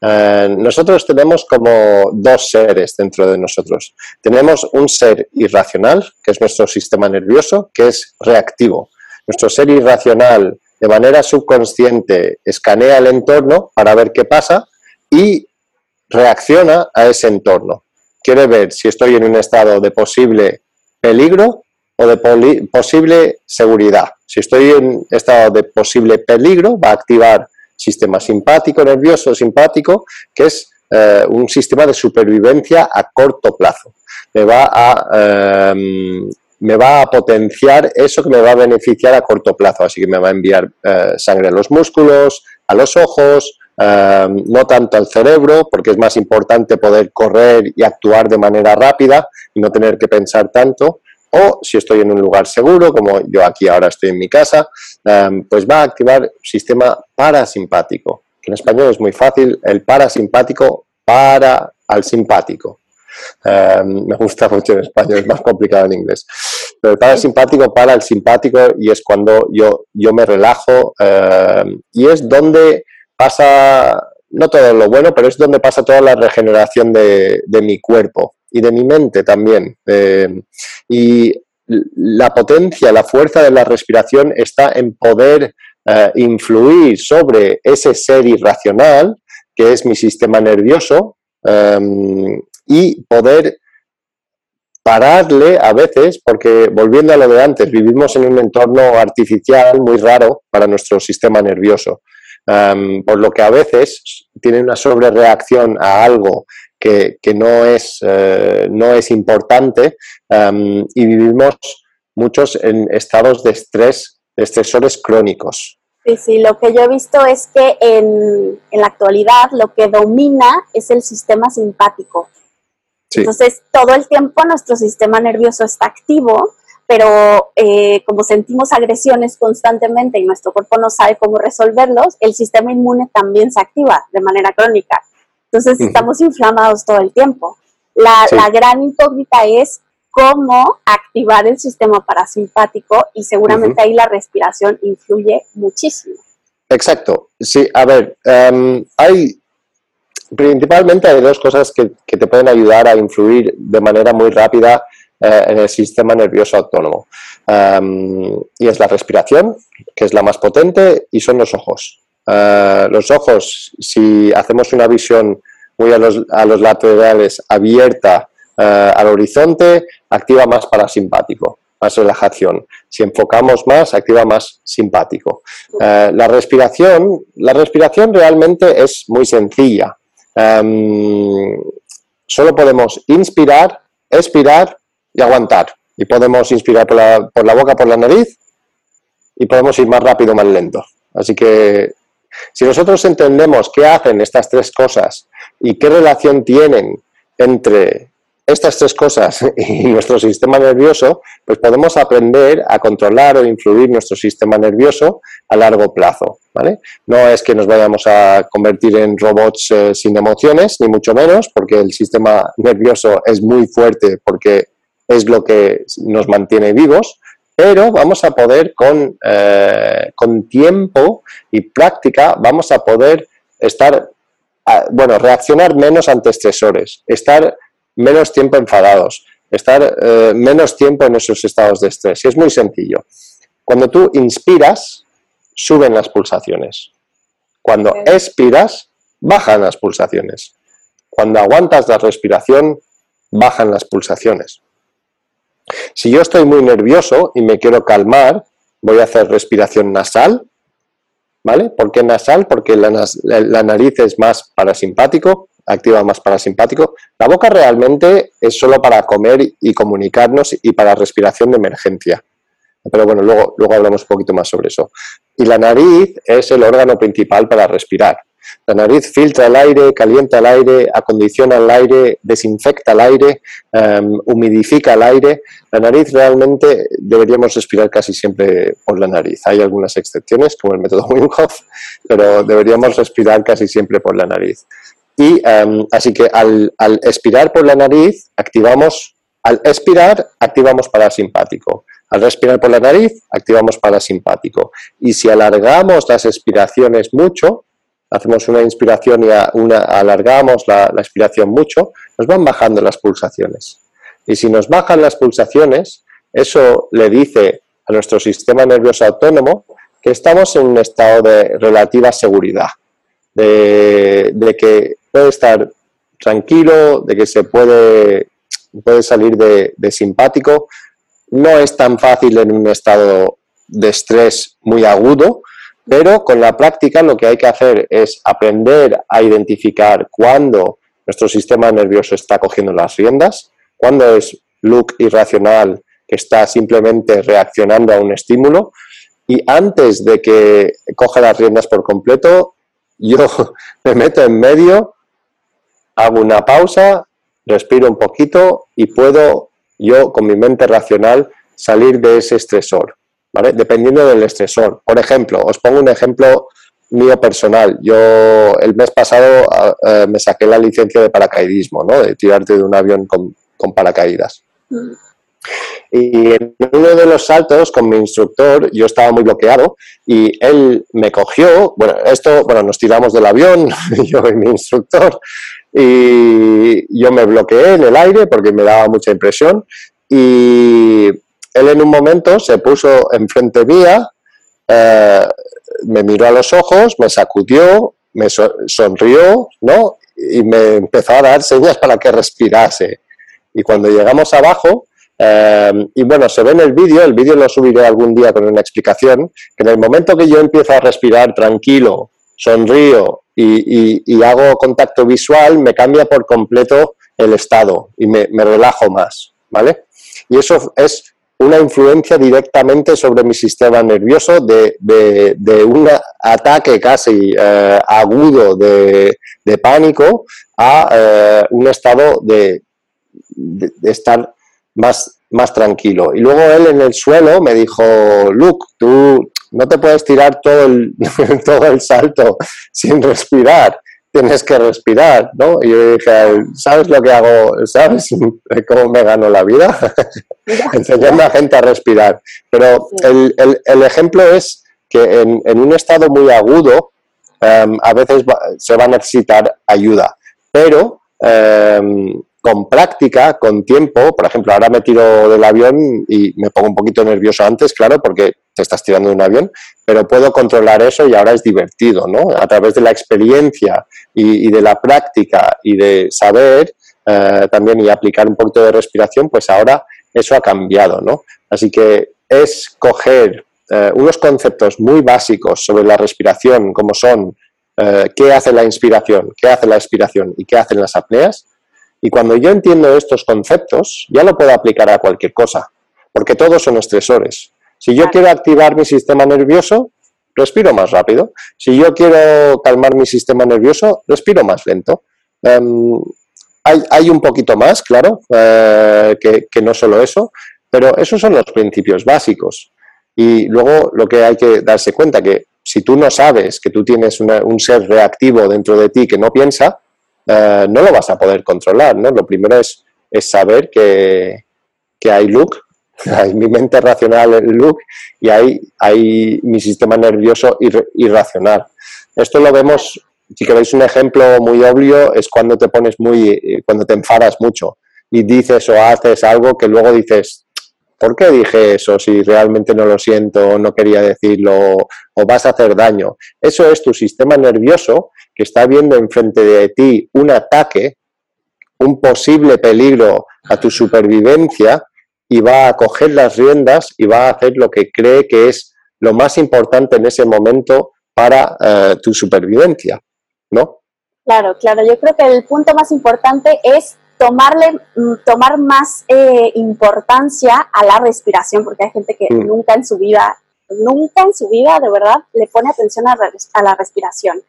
Eh, nosotros tenemos como dos seres dentro de nosotros. Tenemos un ser irracional, que es nuestro sistema nervioso, que es reactivo. Nuestro ser irracional, de manera subconsciente, escanea el entorno para ver qué pasa y reacciona a ese entorno quiere ver si estoy en un estado de posible peligro o de posible seguridad. Si estoy en estado de posible peligro, va a activar sistema simpático, nervioso, simpático, que es eh, un sistema de supervivencia a corto plazo. Me va a, em, me va a potenciar eso que me va a beneficiar a corto plazo. Así que me va a enviar eh, sangre a los músculos, a los ojos, Em, no tanto al cerebro, porque es más importante poder correr y actuar de manera rápida y no tener que pensar tanto, o si estoy en un lugar seguro, como yo aquí ahora estoy en mi casa, em, pues va a activar sistema parasimpático, en español es muy fácil, el parasimpático para al simpático. Em, me gusta mucho en español, es más complicado en inglés. Pero el parasimpático para el simpático y es cuando yo, yo me relajo y es donde pasa, no todo lo bueno, pero es donde pasa toda la regeneración de, mi cuerpo y de mi mente también. Eh, y la potencia, la fuerza de la respiración está en poder eh, influir sobre ese ser irracional, que es mi sistema nervioso, em, y poder pararle a veces, porque volviendo a lo de antes, vivimos en un entorno artificial muy raro para nuestro sistema nervioso por lo que a veces tiene una sobrereacción a algo que, no, es, eh, no es importante y vivimos muchos en estados de estrés, de estresores crónicos. Sí, sí, lo que yo he visto es que en, en la actualidad lo que domina es el sistema simpático. Entonces, todo el tiempo nuestro sistema nervioso está activo pero eh, como sentimos agresiones constantemente y nuestro cuerpo no sabe cómo resolverlos, el sistema inmune también se activa de manera crónica. Entonces estamos inflamados todo el tiempo. La, la, gran incógnita es cómo activar el sistema parasimpático y seguramente ahí la respiración influye muchísimo. Exacto. Sí, a ver, em, hay principalmente hay dos cosas que, que, te pueden ayudar a influir de manera muy rápida eh, en el sistema nervioso autónomo. y es la respiración, que es la más potente, y son los ojos. Eh, los ojos, si hacemos una visión muy a los, a los laterales abierta eh, al horizonte, activa más parasimpático, más relajación. Si enfocamos más, activa más simpático. la respiración, la respiración realmente es muy sencilla. solo podemos inspirar, expirar y aguantar. Y podemos inspirar por la, por la boca, por la nariz y podemos ir más rápido, más lento. Así que si nosotros entendemos qué hacen estas tres cosas y qué relación tienen entre estas tres cosas y nuestro sistema nervioso, pues podemos aprender a controlar o influir nuestro sistema nervioso a largo plazo. ¿vale? No es que nos vayamos a convertir en robots eh, sin emociones, ni mucho menos, porque el sistema nervioso es muy fuerte porque es lo que nos mantiene vivos, pero vamos a poder con, eh, con tiempo y práctica, vamos a poder estar, bueno, reaccionar menos ante estresores, estar menos tiempo enfadados, estar eh, menos tiempo en esos estados de estrés. Y es muy sencillo. Cuando tú inspiras, suben las pulsaciones. Cuando expiras, bajan las pulsaciones. Cuando aguantas la respiración, bajan las pulsaciones. Si yo estoy muy nervioso y me quiero calmar, voy a hacer respiración nasal, ¿vale? ¿Por qué nasal? Porque la, nariz es más parasimpático, activa más parasimpático. La boca realmente es solo para comer y comunicarnos y para respiración de emergencia. Pero bueno, luego, luego hablamos un poquito más sobre eso. Y la nariz es el órgano principal para respirar. La nariz filtra el aire, calienta el aire, acondiciona el aire, desinfecta el aire, em, humidifica el aire. La nariz realmente deberíamos respirar casi siempre por la nariz. Hay algunas excepciones, como el método Wim Hof, pero deberíamos respirar casi siempre por la nariz. Y em, así que al, al expirar por la nariz, activamos, al expirar, activamos parasimpático. Al respirar por la nariz, activamos parasimpático. Y si alargamos las expiraciones mucho, hacemos una inspiración y una, alargamos la, la expiración mucho, nos van bajando las pulsaciones. Y si nos bajan las pulsaciones, eso le dice a nuestro sistema nervioso autónomo que estamos en un estado de relativa seguridad, de, que puede estar tranquilo, de que se puede, puede salir de simpático. No es tan fácil en un estado de estrés muy agudo, pero con la práctica lo que hay que hacer es aprender a identificar cuándo nuestro sistema nervioso está cogiendo las riendas, cuándo es look irracional que está simplemente reaccionando a un estímulo y antes de que coja las riendas por completo, yo me meto en medio, hago una pausa, respiro un poquito y puedo yo con mi mente racional salir de ese estresor. Dependiendo del estresor. Por ejemplo, os pongo un ejemplo mío personal. Yo el mes pasado eh, me saqué la licencia de paracaidismo, ¿no? De tirarte de un avión con, paracaídas. Mm. Y en uno de los saltos con mi instructor yo estaba muy bloqueado y él me cogió, bueno, esto, bueno, nos tiramos del avión, yo y mi instructor, y yo me bloqueé en el aire porque me daba mucha impresión y él en un momento se puso enfrente mía, eh, me miró a los ojos, me sacudió, me sonrió, ¿no? Y me empezó a dar señas para que respirase. Y cuando llegamos abajo, eh, y bueno, se ve en el vídeo, el vídeo lo subiré algún día con una explicación, que en el momento que yo empiezo a respirar tranquilo, sonrío y, hago contacto visual, me cambia por completo el estado y me, me relajo más, ¿vale? Y eso es una influencia directamente sobre mi sistema nervioso de, un ataque casi eh, agudo de, pánico a eh, un estado de, estar más, más tranquilo. Y luego él en el suelo me dijo, Luke, tú no te puedes tirar todo todo el salto sin respirar tienes que respirar, ¿no? Y yo dije, ¿sabes lo que hago? ¿Sabes cómo me gano la vida? Enseñando a gente a respirar. Pero el, el, ejemplo es que en, en, un estado muy agudo em, a veces se va a necesitar ayuda, pero em, con práctica, con tiempo, por ejemplo, ahora me tiro del avión y me pongo un poquito nervioso antes, claro, porque te estás tirando de un avión, pero puedo controlar eso y ahora es divertido, ¿no? A través de la experiencia y, de la práctica y de saber eh, también y aplicar un poquito de respiración, pues ahora eso ha cambiado, ¿no? Así que es coger eh, unos conceptos muy básicos sobre la respiración, como son eh, qué hace la inspiración, qué hace la expiración y qué hacen las apneas, y cuando yo entiendo estos conceptos, ya lo puedo aplicar a cualquier cosa, porque todos son estresores. Si yo quiero activar mi sistema nervioso, respiro más rápido. Si yo quiero calmar mi sistema nervioso, respiro más lento. Em, hay, un poquito más, claro, eh, que, no solo eso, pero esos son los principios básicos. Y luego lo que hay que darse cuenta que si tú no sabes que tú tienes un ser reactivo dentro de ti que no piensa, eh, no lo vas a poder controlar, ¿no? Lo primero es, es saber que, hay look Hay mi mente racional, el look, y hay, hay mi sistema nervioso irracional. Esto lo vemos, si queréis un ejemplo muy obvio, es cuando te pones muy, eh, cuando te enfadas mucho y dices o haces algo que luego dices, ¿por qué dije eso si realmente no lo siento, no quería decirlo o vas a hacer daño? Eso es tu sistema nervioso que está viendo enfrente de ti un ataque, un posible peligro a tu supervivencia y va a coger las riendas y va a hacer lo que cree que es lo más importante en ese momento para eh, tu supervivencia, ¿no? Claro, claro. Yo creo que el punto más importante es tomarle, mm, tomar más eh, importancia a la respiración, porque hay gente que mm. nunca en su vida, nunca en su vida de verdad le pone atención a, la respiración.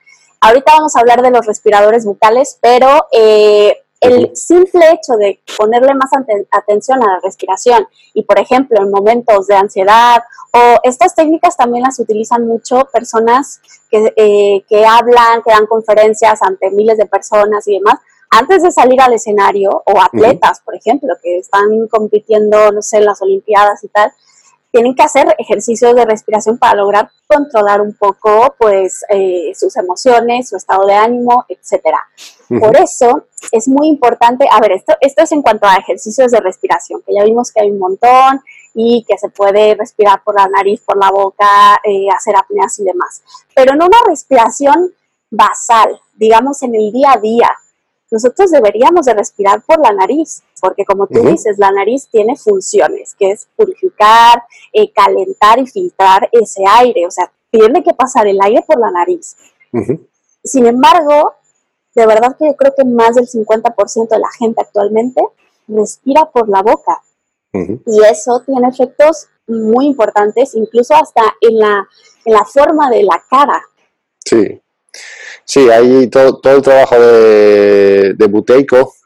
Ahorita vamos a hablar de los respiradores bucales, pero eh, el simple hecho de ponerle más atención a la respiración y, por ejemplo, en momentos de ansiedad o estas técnicas también las utilizan mucho personas que, eh, que hablan, que dan conferencias ante miles de personas y demás, antes de salir al escenario, o atletas, por ejemplo, que están compitiendo, no sé, en las Olimpiadas y tal, tienen que hacer ejercicios de respiración para lograr controlar un poco, pues, eh, sus emociones, su estado de ánimo, etcétera. Por eso es muy importante, a ver, esto, esto es en cuanto a ejercicios de respiración, que ya vimos que hay un montón y que se puede respirar por la nariz, por la boca, eh, hacer apneas y demás. Pero en una respiración basal, digamos en el día a día, nosotros deberíamos de respirar por la nariz, porque como tú dices, la nariz tiene funciones, que es purificar, eh, calentar y filtrar ese aire, o sea, tiene que pasar el aire por la nariz. Sin embargo, de verdad que yo creo que más del 50% de la gente actualmente respira por la boca. Y eso tiene efectos muy importantes, incluso hasta en la, en la forma de la cara. Sí, Sí, hay todo, todo el trabajo de, de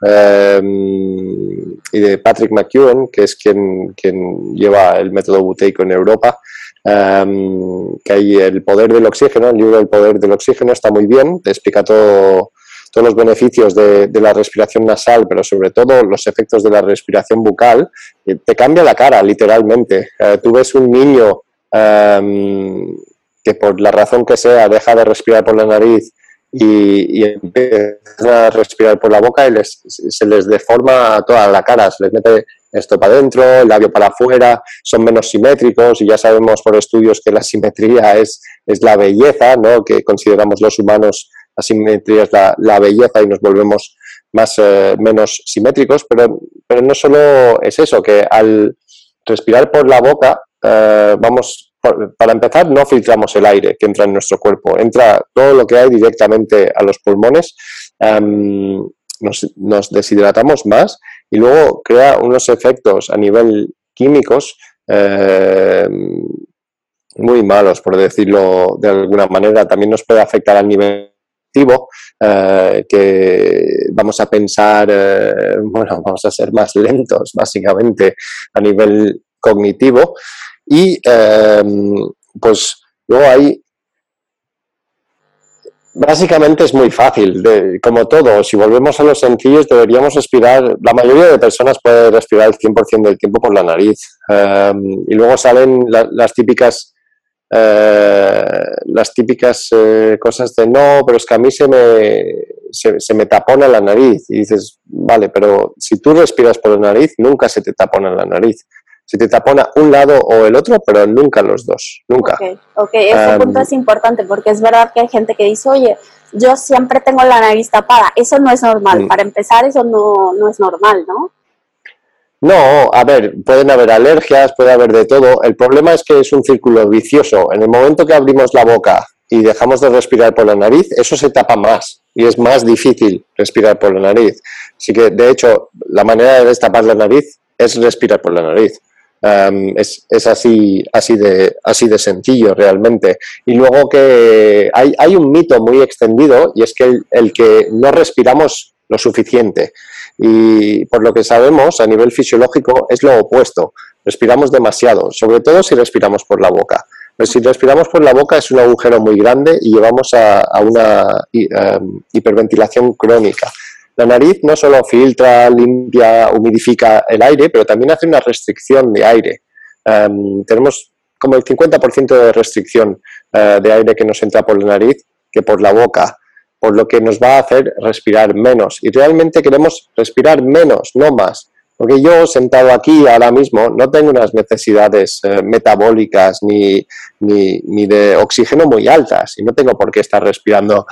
em, y de Patrick McEwen, que es quien, quien lleva el método Buteyko en Europa, em, que hay el poder del oxígeno, el libro del poder del oxígeno está muy bien, te explica todo, todos los beneficios de, de, la respiración nasal, pero sobre todo los efectos de la respiración bucal, te cambia la cara, literalmente. Eh, tú ves un niño em, que por la razón que sea deja de respirar por la nariz y, empieza a respirar por la boca y les, se les deforma toda la cara, se les mete esto para adentro, el labio para afuera, son menos simétricos y ya sabemos por estudios que la simetría es, es la belleza, ¿no? que consideramos los humanos la simetría es la, la belleza y nos volvemos más eh, menos simétricos, pero, pero no solo es eso, que al respirar por la boca eh, vamos para empezar, no filtramos el aire que entra en nuestro cuerpo, entra todo lo que hay directamente a los pulmones, nos, deshidratamos más y luego crea unos efectos a nivel químicos muy malos, por decirlo de alguna manera. También nos puede afectar a nivel eh, que vamos a pensar, eh, bueno, vamos a ser más lentos, básicamente, a nivel cognitivo. Y em, pues luego hay Básicamente es muy fácil, como todo, si volvemos a los sencillos deberíamos respirar, la mayoría de personas puede respirar el 100% del tiempo por la nariz. Em, y luego salen las típicas eh, las típicas eh, cosas de no, pero es que a mí se me, se, se, me tapona la nariz y dices, vale, pero si tú respiras por la nariz nunca se te tapona la nariz se te tapona un lado o el otro, pero nunca los dos, nunca. Ok, okay. ese punto es importante porque es verdad que hay gente que dice, oye, yo siempre tengo la nariz tapada, eso no es normal, mm. para empezar eso no, no es normal, ¿no? No, a ver, pueden haber alergias, puede haber de todo. El problema es que es un círculo vicioso. En el momento que abrimos la boca y dejamos de respirar por la nariz, eso se tapa más y es más difícil respirar por la nariz. Así que, de hecho, la manera de destapar la nariz es respirar por la nariz. Em, es, es, así, así, de, así de sencillo realmente. Y luego que hay, hay un mito muy extendido y es que el, que no respiramos lo suficiente. Y por lo que sabemos a nivel fisiológico es lo opuesto. Respiramos demasiado, sobre todo si respiramos por la boca. Pero si respiramos por la boca es un agujero muy grande y llevamos a, a una em, hiperventilación crónica. La nariz no solo filtra, limpia, humidifica el aire, pero también hace una restricción de aire. Em, tenemos como el 50% de restricción eh, de aire que nos entra por la nariz que por la boca, por lo que nos va a hacer respirar menos. Y realmente queremos respirar menos, no más. Porque yo sentado aquí ahora mismo no tengo unas necesidades eh, metabólicas ni, ni, de oxígeno muy altas y no tengo por qué estar respirando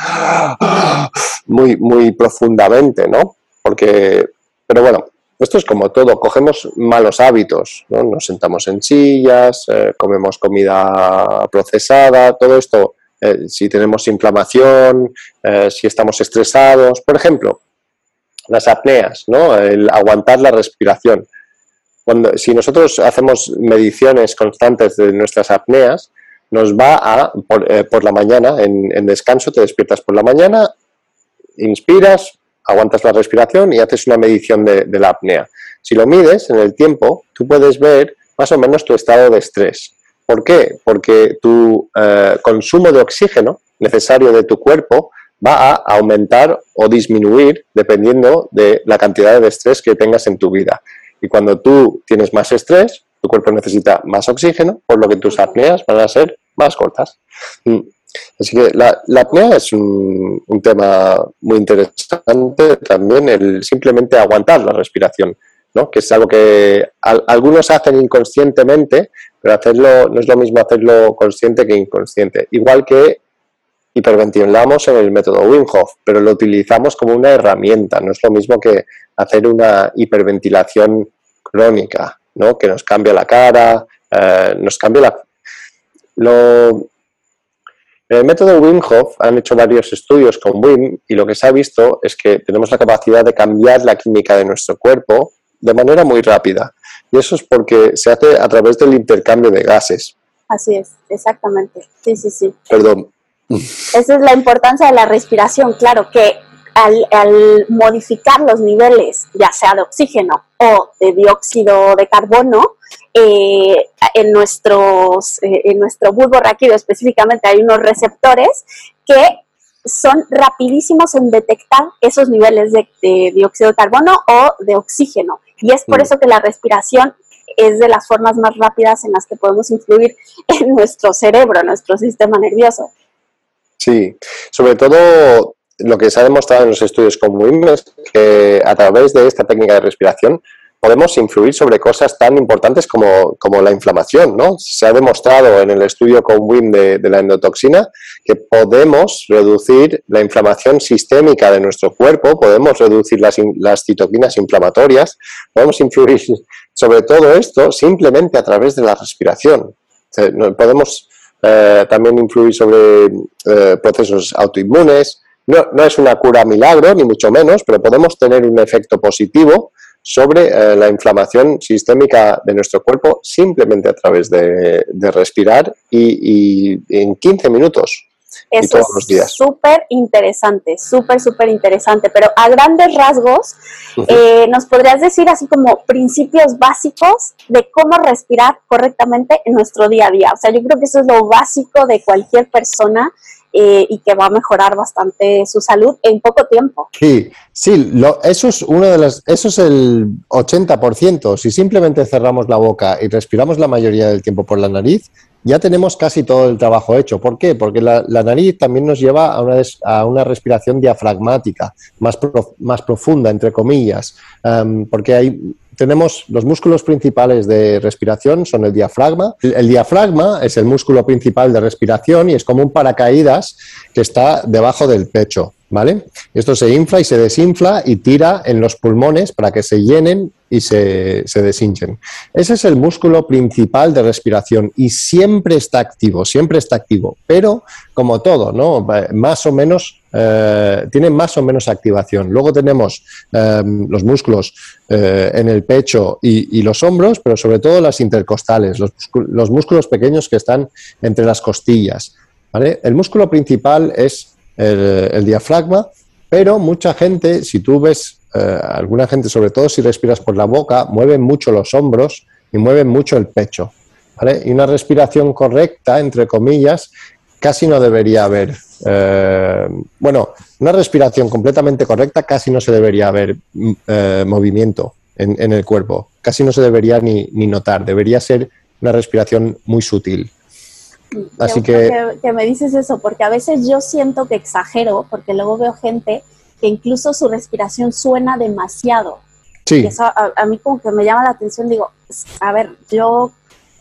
muy, muy profundamente, ¿no? Porque, pero bueno, esto es como todo, cogemos malos hábitos, ¿no? nos sentamos en sillas, eh, comemos comida procesada, todo esto, eh, si tenemos inflamación, si estamos estresados, por ejemplo, las apneas, ¿no? el aguantar la respiración. Cuando, si nosotros hacemos mediciones constantes de nuestras apneas, nos va a, por, la mañana, en, descanso, te despiertas por la mañana, inspiras, aguantas la respiración y haces una medición de, la apnea. Si lo mides en el tiempo, tú puedes ver más o menos tu estado de estrés. ¿Por qué? Porque tu eh, consumo de oxígeno necesario de tu cuerpo va a aumentar o disminuir dependiendo de la cantidad de estrés que tengas en tu vida. Y cuando tú tienes más estrés, tu cuerpo necesita más oxígeno, por lo que tus apneas van a ser más cortas. Mm. Así que la, apnea es un, tema muy interesante también, el simplemente aguantar la respiración, ¿no? que es algo que algunos hacen inconscientemente, pero hacerlo no es lo mismo hacerlo consciente que inconsciente. Igual que hiperventilamos en el método Wim Hof, pero lo utilizamos como una herramienta, no es lo mismo que hacer una hiperventilación crónica, ¿no? que nos cambia la cara, eh, nos cambia la... Lo, en el método Wim Hof han hecho varios estudios con Wim y lo que se ha visto es que tenemos la capacidad de cambiar la química de nuestro cuerpo de manera muy rápida. Y eso es porque se hace a través del intercambio de gases. Así es, exactamente. Sí, sí, sí. Perdón. Esa es la importancia de la respiración, claro, que al, al, modificar los niveles, ya sea de oxígeno o de dióxido de carbono, eh, en, nuestros, eh, en nuestro bulbo raquídeo específicamente hay unos receptores que son rapidísimos en detectar esos niveles de, dióxido de carbono o de oxígeno. Y es por mm. eso que la respiración es de las formas más rápidas en las que podemos influir en nuestro cerebro, en nuestro sistema nervioso. Sí, sobre todo lo que se ha demostrado en los estudios con WIM es que a través de esta técnica de respiración podemos influir sobre cosas tan importantes como, la inflamación. ¿no? Se ha demostrado en el estudio con WIM de, la endotoxina que podemos reducir la inflamación sistémica de nuestro cuerpo, podemos reducir las, las citoquinas inflamatorias, podemos influir sobre todo esto simplemente a través de la respiración. Podemos eh, también influir sobre eh, procesos autoinmunes. No, no es una cura milagro, ni mucho menos, pero podemos tener un efecto positivo sobre eh, la inflamación sistémica de nuestro cuerpo simplemente a través de, respirar y, en 15 minutos. Eso todos los días. es súper interesante, súper, súper interesante, pero a grandes rasgos, eh, ¿nos podrías decir así como principios básicos de cómo respirar correctamente en nuestro día a día? O sea, yo creo que eso es lo básico de cualquier persona eh, y que va a mejorar bastante su salud en poco tiempo. Sí, sí, eso es uno de las, eso es el 80%. Si simplemente cerramos la boca y respiramos la mayoría del tiempo por la nariz, ya tenemos casi todo el trabajo hecho. ¿Por qué? Porque la, nariz también nos lleva a una, a una respiración diafragmática, más, profunda, entre comillas, em, porque hay tenemos los músculos principales de respiración, son el diafragma. El, diafragma es el músculo principal de respiración y es como un paracaídas que está debajo del pecho. ¿Vale? Esto se infla y se desinfla y tira en los pulmones para que se llenen y se, se deshinchen. Ese es el músculo principal de respiración y siempre está activo, siempre está activo, pero como todo, ¿no? Más o menos, eh, tiene más o menos activación. Luego tenemos em, los músculos eh, en el pecho y, los hombros, pero sobre todo las intercostales, los, músculos pequeños que están entre las costillas. El músculo principal es el diafragma, pero mucha gente, si tú ves eh, alguna gente, sobre todo si respiras por la boca, mueven mucho los hombros y mueven mucho el pecho. Y una respiración correcta, entre comillas, casi no debería haber Eh, bueno, una respiración completamente correcta casi no se debería haber mm, eh, movimiento en, el cuerpo, casi no se debería ni, notar, debería ser una respiración muy sutil. Así que... que... me dices eso, porque a veces yo siento que exagero, porque luego veo gente que incluso su respiración suena demasiado. Sí. Y eso a, mí como que me llama la atención, digo, a ver, yo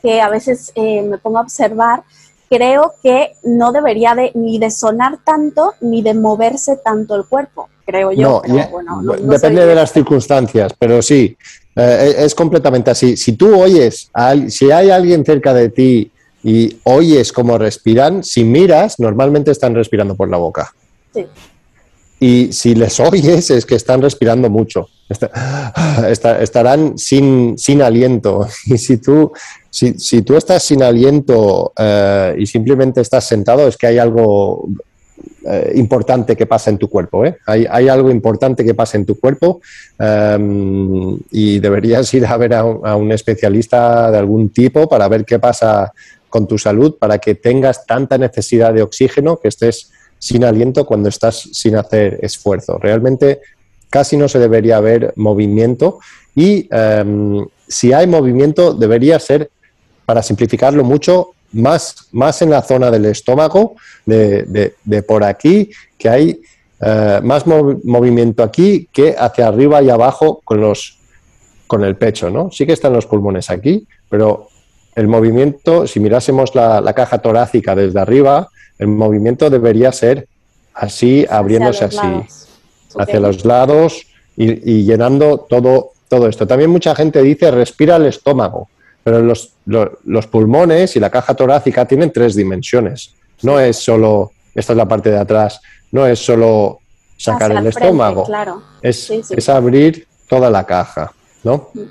que a veces eh, me pongo a observar, creo que no debería de, ni de sonar tanto ni de moverse tanto el cuerpo, creo yo. No, depende de las circunstancias, pero sí, eh, es completamente así. Si tú oyes, si hay alguien cerca de ti y oyes cómo respiran, si miras, normalmente están respirando por la boca. Sí. Y si les oyes, es que están respirando mucho. estarán sin, sin aliento. Y si tú si, tú estás sin aliento eh, y simplemente estás sentado, es que hay algo eh, importante que pasa en tu cuerpo. ¿eh? Hay, algo importante que pasa en tu cuerpo em, y deberías ir a ver a un, especialista de algún tipo para ver qué pasa con tu salud, para que tengas tanta necesidad de oxígeno que estés sin aliento cuando estás sin hacer esfuerzo. Realmente casi no se debería haber movimiento y em, si hay movimiento debería ser para simplificarlo mucho, más, más en la zona del estómago, de, por aquí, que hay eh, más movimiento aquí que hacia arriba y abajo con, los, con el pecho, ¿no? Sí que están los pulmones aquí, pero el movimiento, si mirásemos la, caja torácica desde arriba, el movimiento debería ser así, abriéndose así, hacia los lados y, y, llenando todo, todo esto. También mucha gente dice respira el estómago. Pero los, los, pulmones y la caja torácica tienen tres dimensiones. No es solo, esta es la parte de atrás, no es solo sacar el, estómago, es, es, abrir toda la caja, ¿no? Mm.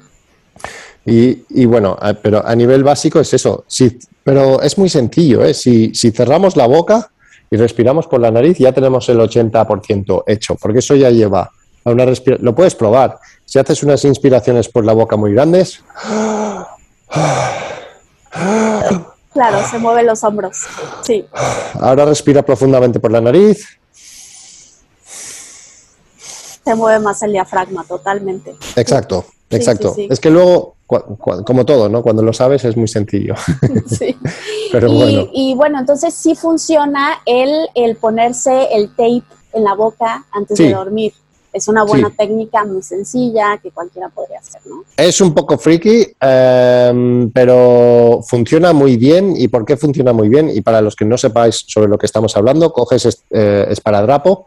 Y, y, bueno, pero a nivel básico es eso. Si, pero es muy sencillo, ¿eh? Si, si cerramos la boca y respiramos por la nariz, ya tenemos el 80% hecho, porque eso ya lleva a una respiración. Lo puedes probar. Si haces unas inspiraciones por la boca muy grandes, Claro, se mueven los hombros. Sí. Ahora respira profundamente por la nariz. Se mueve más el diafragma, totalmente. Exacto, exacto. es que luego, como todo, ¿no? Cuando lo sabes es muy sencillo. Sí. Pero y, bueno. y bueno, entonces sí funciona el, el ponerse el tape en la boca antes de dormir es una buena técnica muy sencilla que cualquiera podría hacer, ¿no? Es un poco freaky, em, pero funciona muy bien. ¿Y por qué funciona muy bien? Y para los que no sepáis sobre lo que estamos hablando, coges eh, esparadrapo,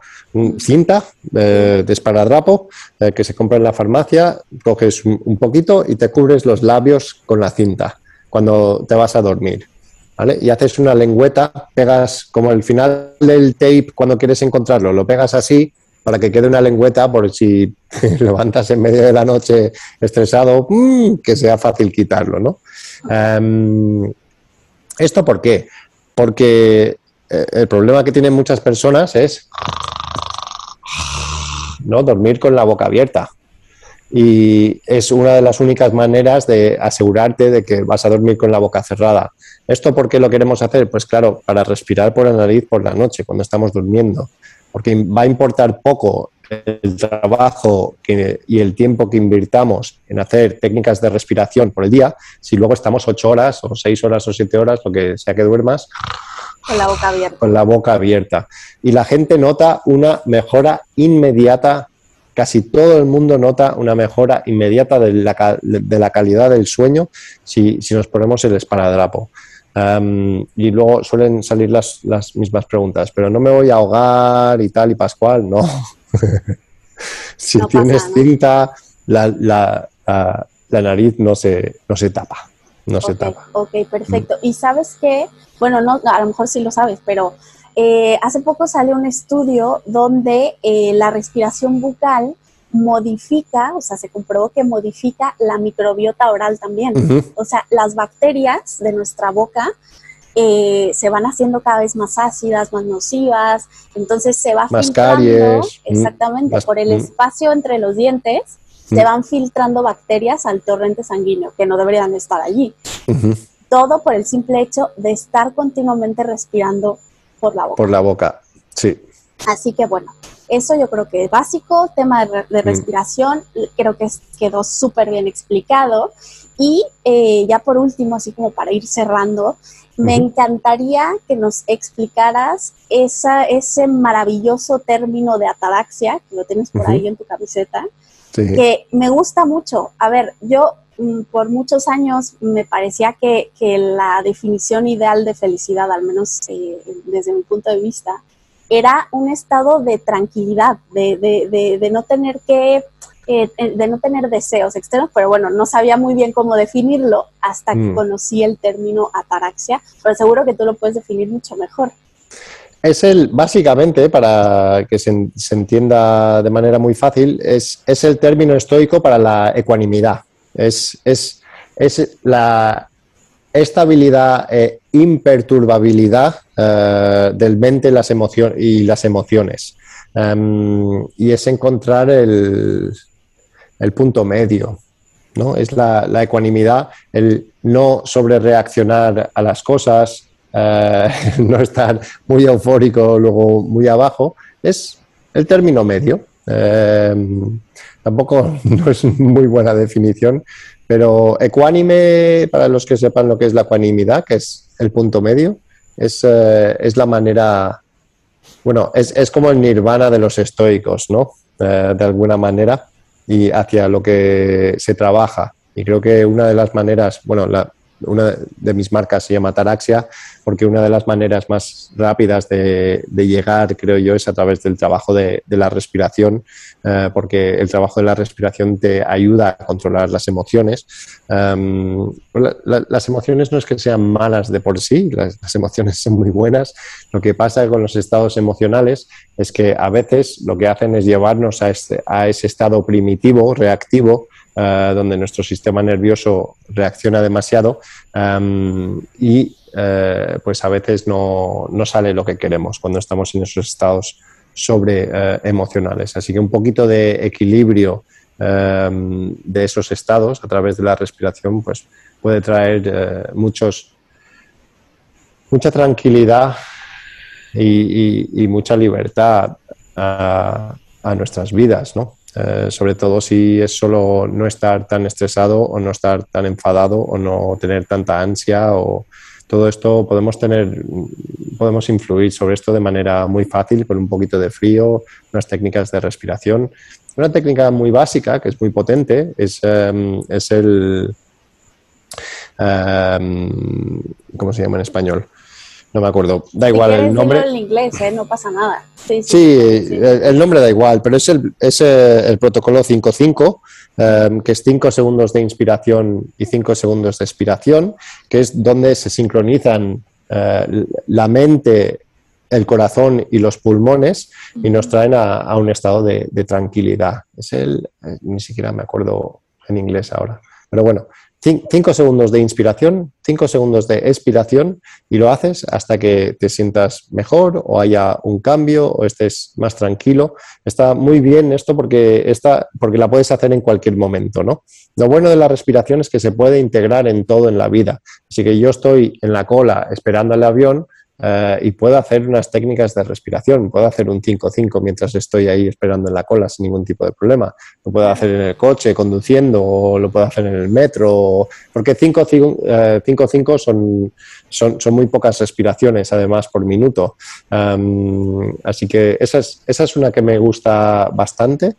cinta eh, de esparadrapo eh, que se compra en la farmacia, coges un, poquito y te cubres los labios con la cinta cuando te vas a dormir. ¿Vale? Y haces una lengüeta, pegas como el final del tape cuando quieres encontrarlo, lo pegas así para que quede una lengüeta por si levantas en medio de la noche estresado, mm, que sea fácil quitarlo, ¿no? Em, ¿Esto por qué? Porque eh, el problema que tienen muchas personas es ¿no? dormir con la boca abierta. Y es una de las únicas maneras de asegurarte de que vas a dormir con la boca cerrada. ¿Esto por qué lo queremos hacer? Pues claro, para respirar por la nariz por la noche, cuando estamos durmiendo porque va a importar poco el trabajo y el tiempo que invirtamos en hacer técnicas de respiración por el día, si luego estamos ocho horas o seis horas o siete horas, lo que sea que duermas, con la boca abierta. Con la boca abierta. Y la gente nota una mejora inmediata, casi todo el mundo nota una mejora inmediata de la, de la calidad del sueño si, si nos ponemos el esparadrapo y luego suelen salir las, las, mismas preguntas, pero no me voy a ahogar y tal y Pascual, no. si tienes cinta, la, la, la, nariz no se, no se tapa. No se tapa. Ok, perfecto. Mm. Y sabes que, bueno, no, a lo mejor sí lo sabes, pero eh, hace poco salió un estudio donde eh, la respiración bucal modifica, o sea, se comprobó que modifica la microbiota oral también. O sea, las bacterias de nuestra boca eh, se van haciendo cada vez más ácidas, más nocivas, entonces se va filtrando, exactamente, por el espacio entre los dientes, se van filtrando bacterias al torrente sanguíneo, que no deberían estar allí. Todo por el simple hecho de estar continuamente respirando por la boca. Por la boca. Sí. Así que bueno, eso yo creo que es básico, tema de, de mm. respiración, creo que quedó súper bien explicado. Y eh, ya por último, así como para ir cerrando, me encantaría que nos explicaras esa, ese maravilloso término de ataraxia, que lo tienes por ahí en tu camiseta, que me gusta mucho. A ver, yo mm, por muchos años me parecía que, que, la definición ideal de felicidad, al menos eh, desde mi punto de vista, era un estado de tranquilidad, de, de, de no tener que eh, eh, de no tener deseos externos, pero bueno, no sabía muy bien cómo definirlo hasta que mm. conocí el término ataraxia, pero seguro que tú lo puedes definir mucho mejor. Es el, básicamente, para que se, entienda de manera muy fácil, es, es, el término estoico para la ecuanimidad. Es, es, es la estabilidad e imperturbabilidad eh, del mente las y las emociones. Em, y es encontrar el, el punto medio, ¿no? Es la, ecuanimidad, el no sobrereaccionar a las cosas, eh, no estar muy eufórico, luego muy abajo, es el término medio. Eh, tampoco no es muy buena definición, pero ecuánime, para los que sepan lo que es la ecuanimidad, que es el punto medio, es, eh, es la manera, bueno, es, es, como el nirvana de los estoicos, ¿no? de alguna manera y hacia lo que se trabaja. Y creo que una de las maneras, bueno, la, una de mis marcas se llama Taraxia, porque una de las maneras más rápidas de, llegar, creo yo, es a través del trabajo de, la respiración, eh, porque el trabajo de la respiración te ayuda a controlar las emociones. Em, las emociones no es que sean malas de por sí, las, emociones son muy buenas. Lo que pasa con los estados emocionales es que a veces lo que hacen es llevarnos a, este, a ese estado primitivo, reactivo, eh, donde nuestro sistema nervioso reacciona demasiado em, y eh, pues a veces no, sale lo que queremos cuando estamos en esos estados sobre eh, emocionales. Así que un poquito de equilibrio em, de esos estados a través de la respiración pues puede traer muchos mucha tranquilidad y, mucha libertad a, a nuestras vidas, ¿no? Eh, sobre todo si es solo no estar tan estresado o no estar tan enfadado o no tener tanta ansia o todo esto podemos tener, podemos influir sobre esto de manera muy fácil con un poquito de frío, unas técnicas de respiración. Una técnica muy básica que es muy potente es, em, es el, em, ¿cómo se llama en español? No me acuerdo, da igual el nombre. en inglés, ¿eh? no pasa nada. Sí, El, nombre da igual, pero es el, es el protocolo 5.5, em, que es 5 segundos de inspiración y 5 segundos de expiración, que es donde se sincronizan eh, la mente, el corazón y los pulmones y nos traen a, un estado de, de, tranquilidad. Es el, eh, ni siquiera me acuerdo en inglés ahora. Pero bueno, Cinco segundos de inspiración, cinco segundos de expiración y lo haces hasta que te sientas mejor o haya un cambio o estés más tranquilo. Está muy bien esto porque, está, porque la puedes hacer en cualquier momento, ¿no? Lo bueno de la respiración es que se puede integrar en todo en la vida. Así que yo estoy en la cola esperando el avión, eh, y puedo hacer unas técnicas de respiración. Puedo hacer un 5-5 mientras estoy ahí esperando en la cola sin ningún tipo de problema. Lo puedo hacer en el coche conduciendo o lo puedo hacer en el metro. Porque 5-5 eh, son, son, son, muy pocas respiraciones además por minuto. así que esa es, esa es una que me gusta bastante.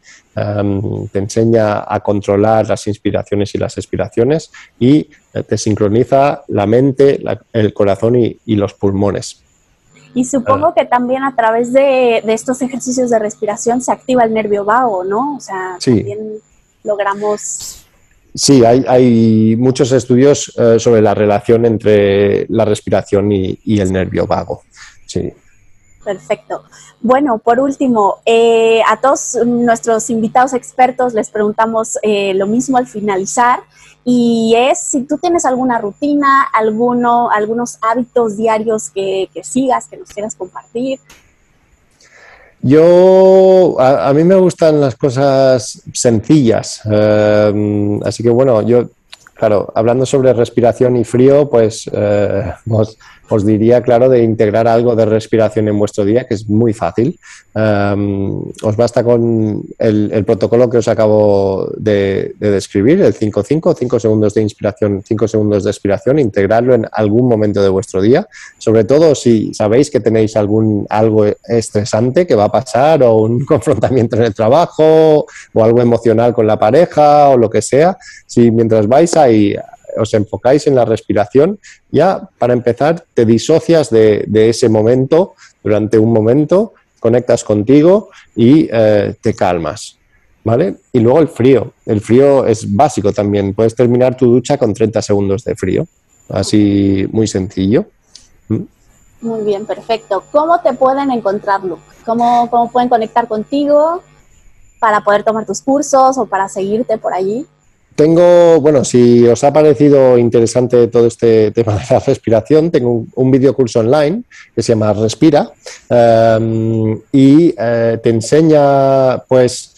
Te enseña a controlar las inspiraciones y las expiraciones y te sincroniza la mente, el corazón y, los pulmones. Y supongo ah. que también a través de, estos ejercicios de respiración se activa el nervio vago, ¿no? O sea, también logramos... Sí, hay, muchos estudios eh, sobre la relación entre la respiración y, el nervio vago. Sí. Perfecto. Bueno, por último, eh, a todos nuestros invitados expertos les preguntamos eh, lo mismo al finalizar y es si tú tienes alguna rutina, alguno, algunos hábitos diarios que, sigas, que nos quieras compartir. Yo, a, mí me gustan las cosas sencillas, em, así que bueno, yo, claro, hablando sobre respiración y frío, pues eh, os diría, claro, de integrar algo de respiración en vuestro día, que es muy fácil. Em, os basta con el, protocolo que os acabo de, describir, el 5-5, 5 segundos de inspiración, 5 segundos de expiración, integrarlo en algún momento de vuestro día, sobre todo si sabéis que tenéis algún algo estresante que va a pasar o un confrontamiento en el trabajo o algo emocional con la pareja o lo que sea, si mientras vais ahí os enfocáis en la respiración, ya para empezar te disocias de, ese momento durante un momento, conectas contigo y eh, te calmas. ¿Vale? Y luego el frío. El frío es básico también. Puedes terminar tu ducha con 30 segundos de frío. Así muy sencillo. ¿Mm? Muy bien, perfecto. ¿Cómo te pueden encontrar, Luke? ¿Cómo, ¿Cómo pueden conectar contigo para poder tomar tus cursos o para seguirte por allí? Tengo, bueno, si os ha parecido interesante todo este tema de la respiración, tengo un, un video curso online que se llama Respira em, y eh, te enseña, pues,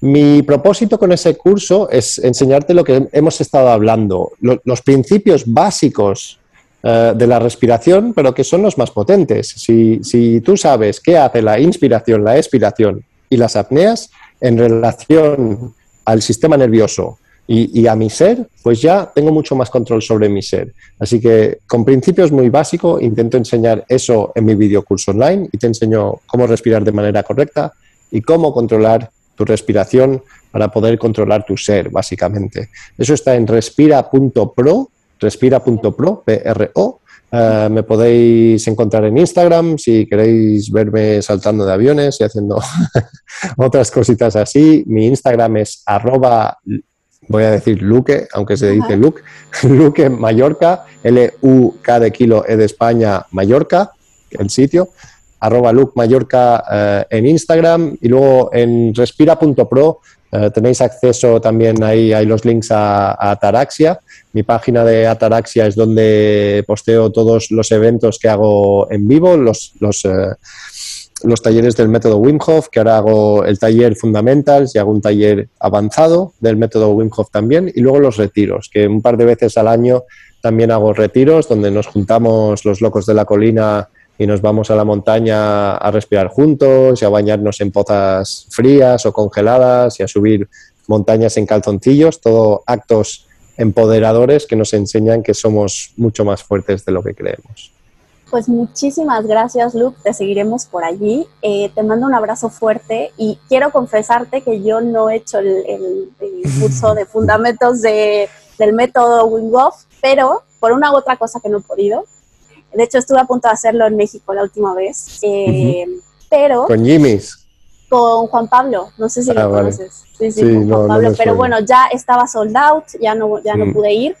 mi propósito con ese curso es enseñarte lo que hemos estado hablando, los principios básicos eh, de la respiración, pero que son los más potentes. Si, si tú sabes qué hace la inspiración, la expiración y las apneas en relación al sistema nervioso, y, a mi ser, pues ya tengo mucho más control sobre mi ser. Así que con principios muy básicos intento enseñar eso en mi video curso online y te enseño cómo respirar de manera correcta y cómo controlar tu respiración para poder controlar tu ser, básicamente. Eso está en respira.pro, respira.pro, P-R-O. Eh, me podéis encontrar en Instagram si queréis verme saltando de aviones y haciendo otras cositas así. Mi Instagram es arroba voy a decir Luque, aunque se dice Luke, Luque Mallorca, L-U-K de kilo E de España, Mallorca, el sitio, arroba Luke Mallorca eh, en Instagram y luego en respira.pro eh, tenéis acceso también ahí, hay los links a, Ataraxia. Mi página de Ataraxia es donde posteo todos los eventos que hago en vivo, los, los eh, los talleres del método Wim Hof, que ahora hago el taller Fundamentals y hago un taller avanzado del método Wim Hof también, y luego los retiros, que un par de veces al año también hago retiros donde nos juntamos los locos de la colina y nos vamos a la montaña a respirar juntos y a bañarnos en pozas frías o congeladas y a subir montañas en calzoncillos, todo actos empoderadores que nos enseñan que somos mucho más fuertes de lo que creemos. Pues muchísimas gracias, Luke. Te seguiremos por allí. Eh, te mando un abrazo fuerte y quiero confesarte que yo no he hecho el, curso de fundamentos de, del método Wim pero por una u otra cosa que no he podido. De hecho, estuve a punto de hacerlo en México la última vez. Eh, pero. Con Jimmy's. Con Juan Pablo, no sé si lo ah, conoces. Sí, sí, con Juan Pablo. pero bueno, ya estaba sold out, ya no, ya no mm. pude ir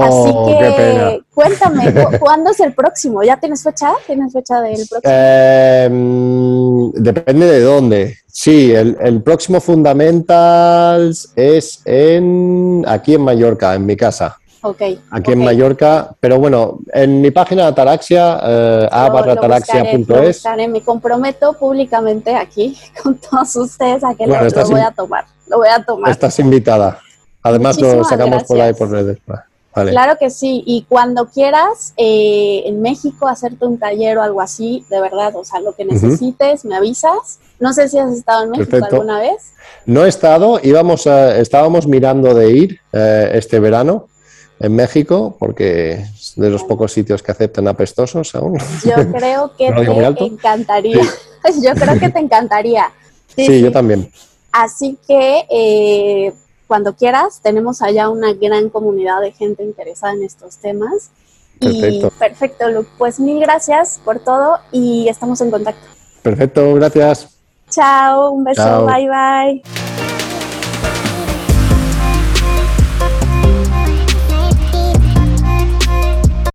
Así oh, que cuéntame, ¿cuándo es el próximo? ¿Ya tienes fecha? ¿Tienes fecha del próximo? Em, depende de dónde. Sí, el, próximo Fundamentals es en aquí en Mallorca, en mi casa. Ok. Aquí en Mallorca, pero bueno, en mi página de Ataraxia, eh, a barra ataraxia.es. Me comprometo públicamente aquí con todos ustedes a que lo, voy a tomar. Lo voy a tomar. Estás invitada. Además, lo sacamos por ahí por redes. Claro que sí, y cuando quieras eh, en México hacerte un taller o algo así, de verdad, o sea, lo que necesites, me avisas. No sé si has estado en México alguna vez. No he estado, íbamos estábamos mirando de ir eh, este verano en México, porque es de los pocos sitios que aceptan apestosos aún. Yo creo que te encantaría. Yo creo que te encantaría. Sí, yo también. Así que eh, cuando quieras, tenemos allá una gran comunidad de gente interesada en estos temas. Perfecto. Y perfecto, Luke. Pues mil gracias por todo y estamos en contacto. Perfecto, gracias. Chao, un beso, bye bye.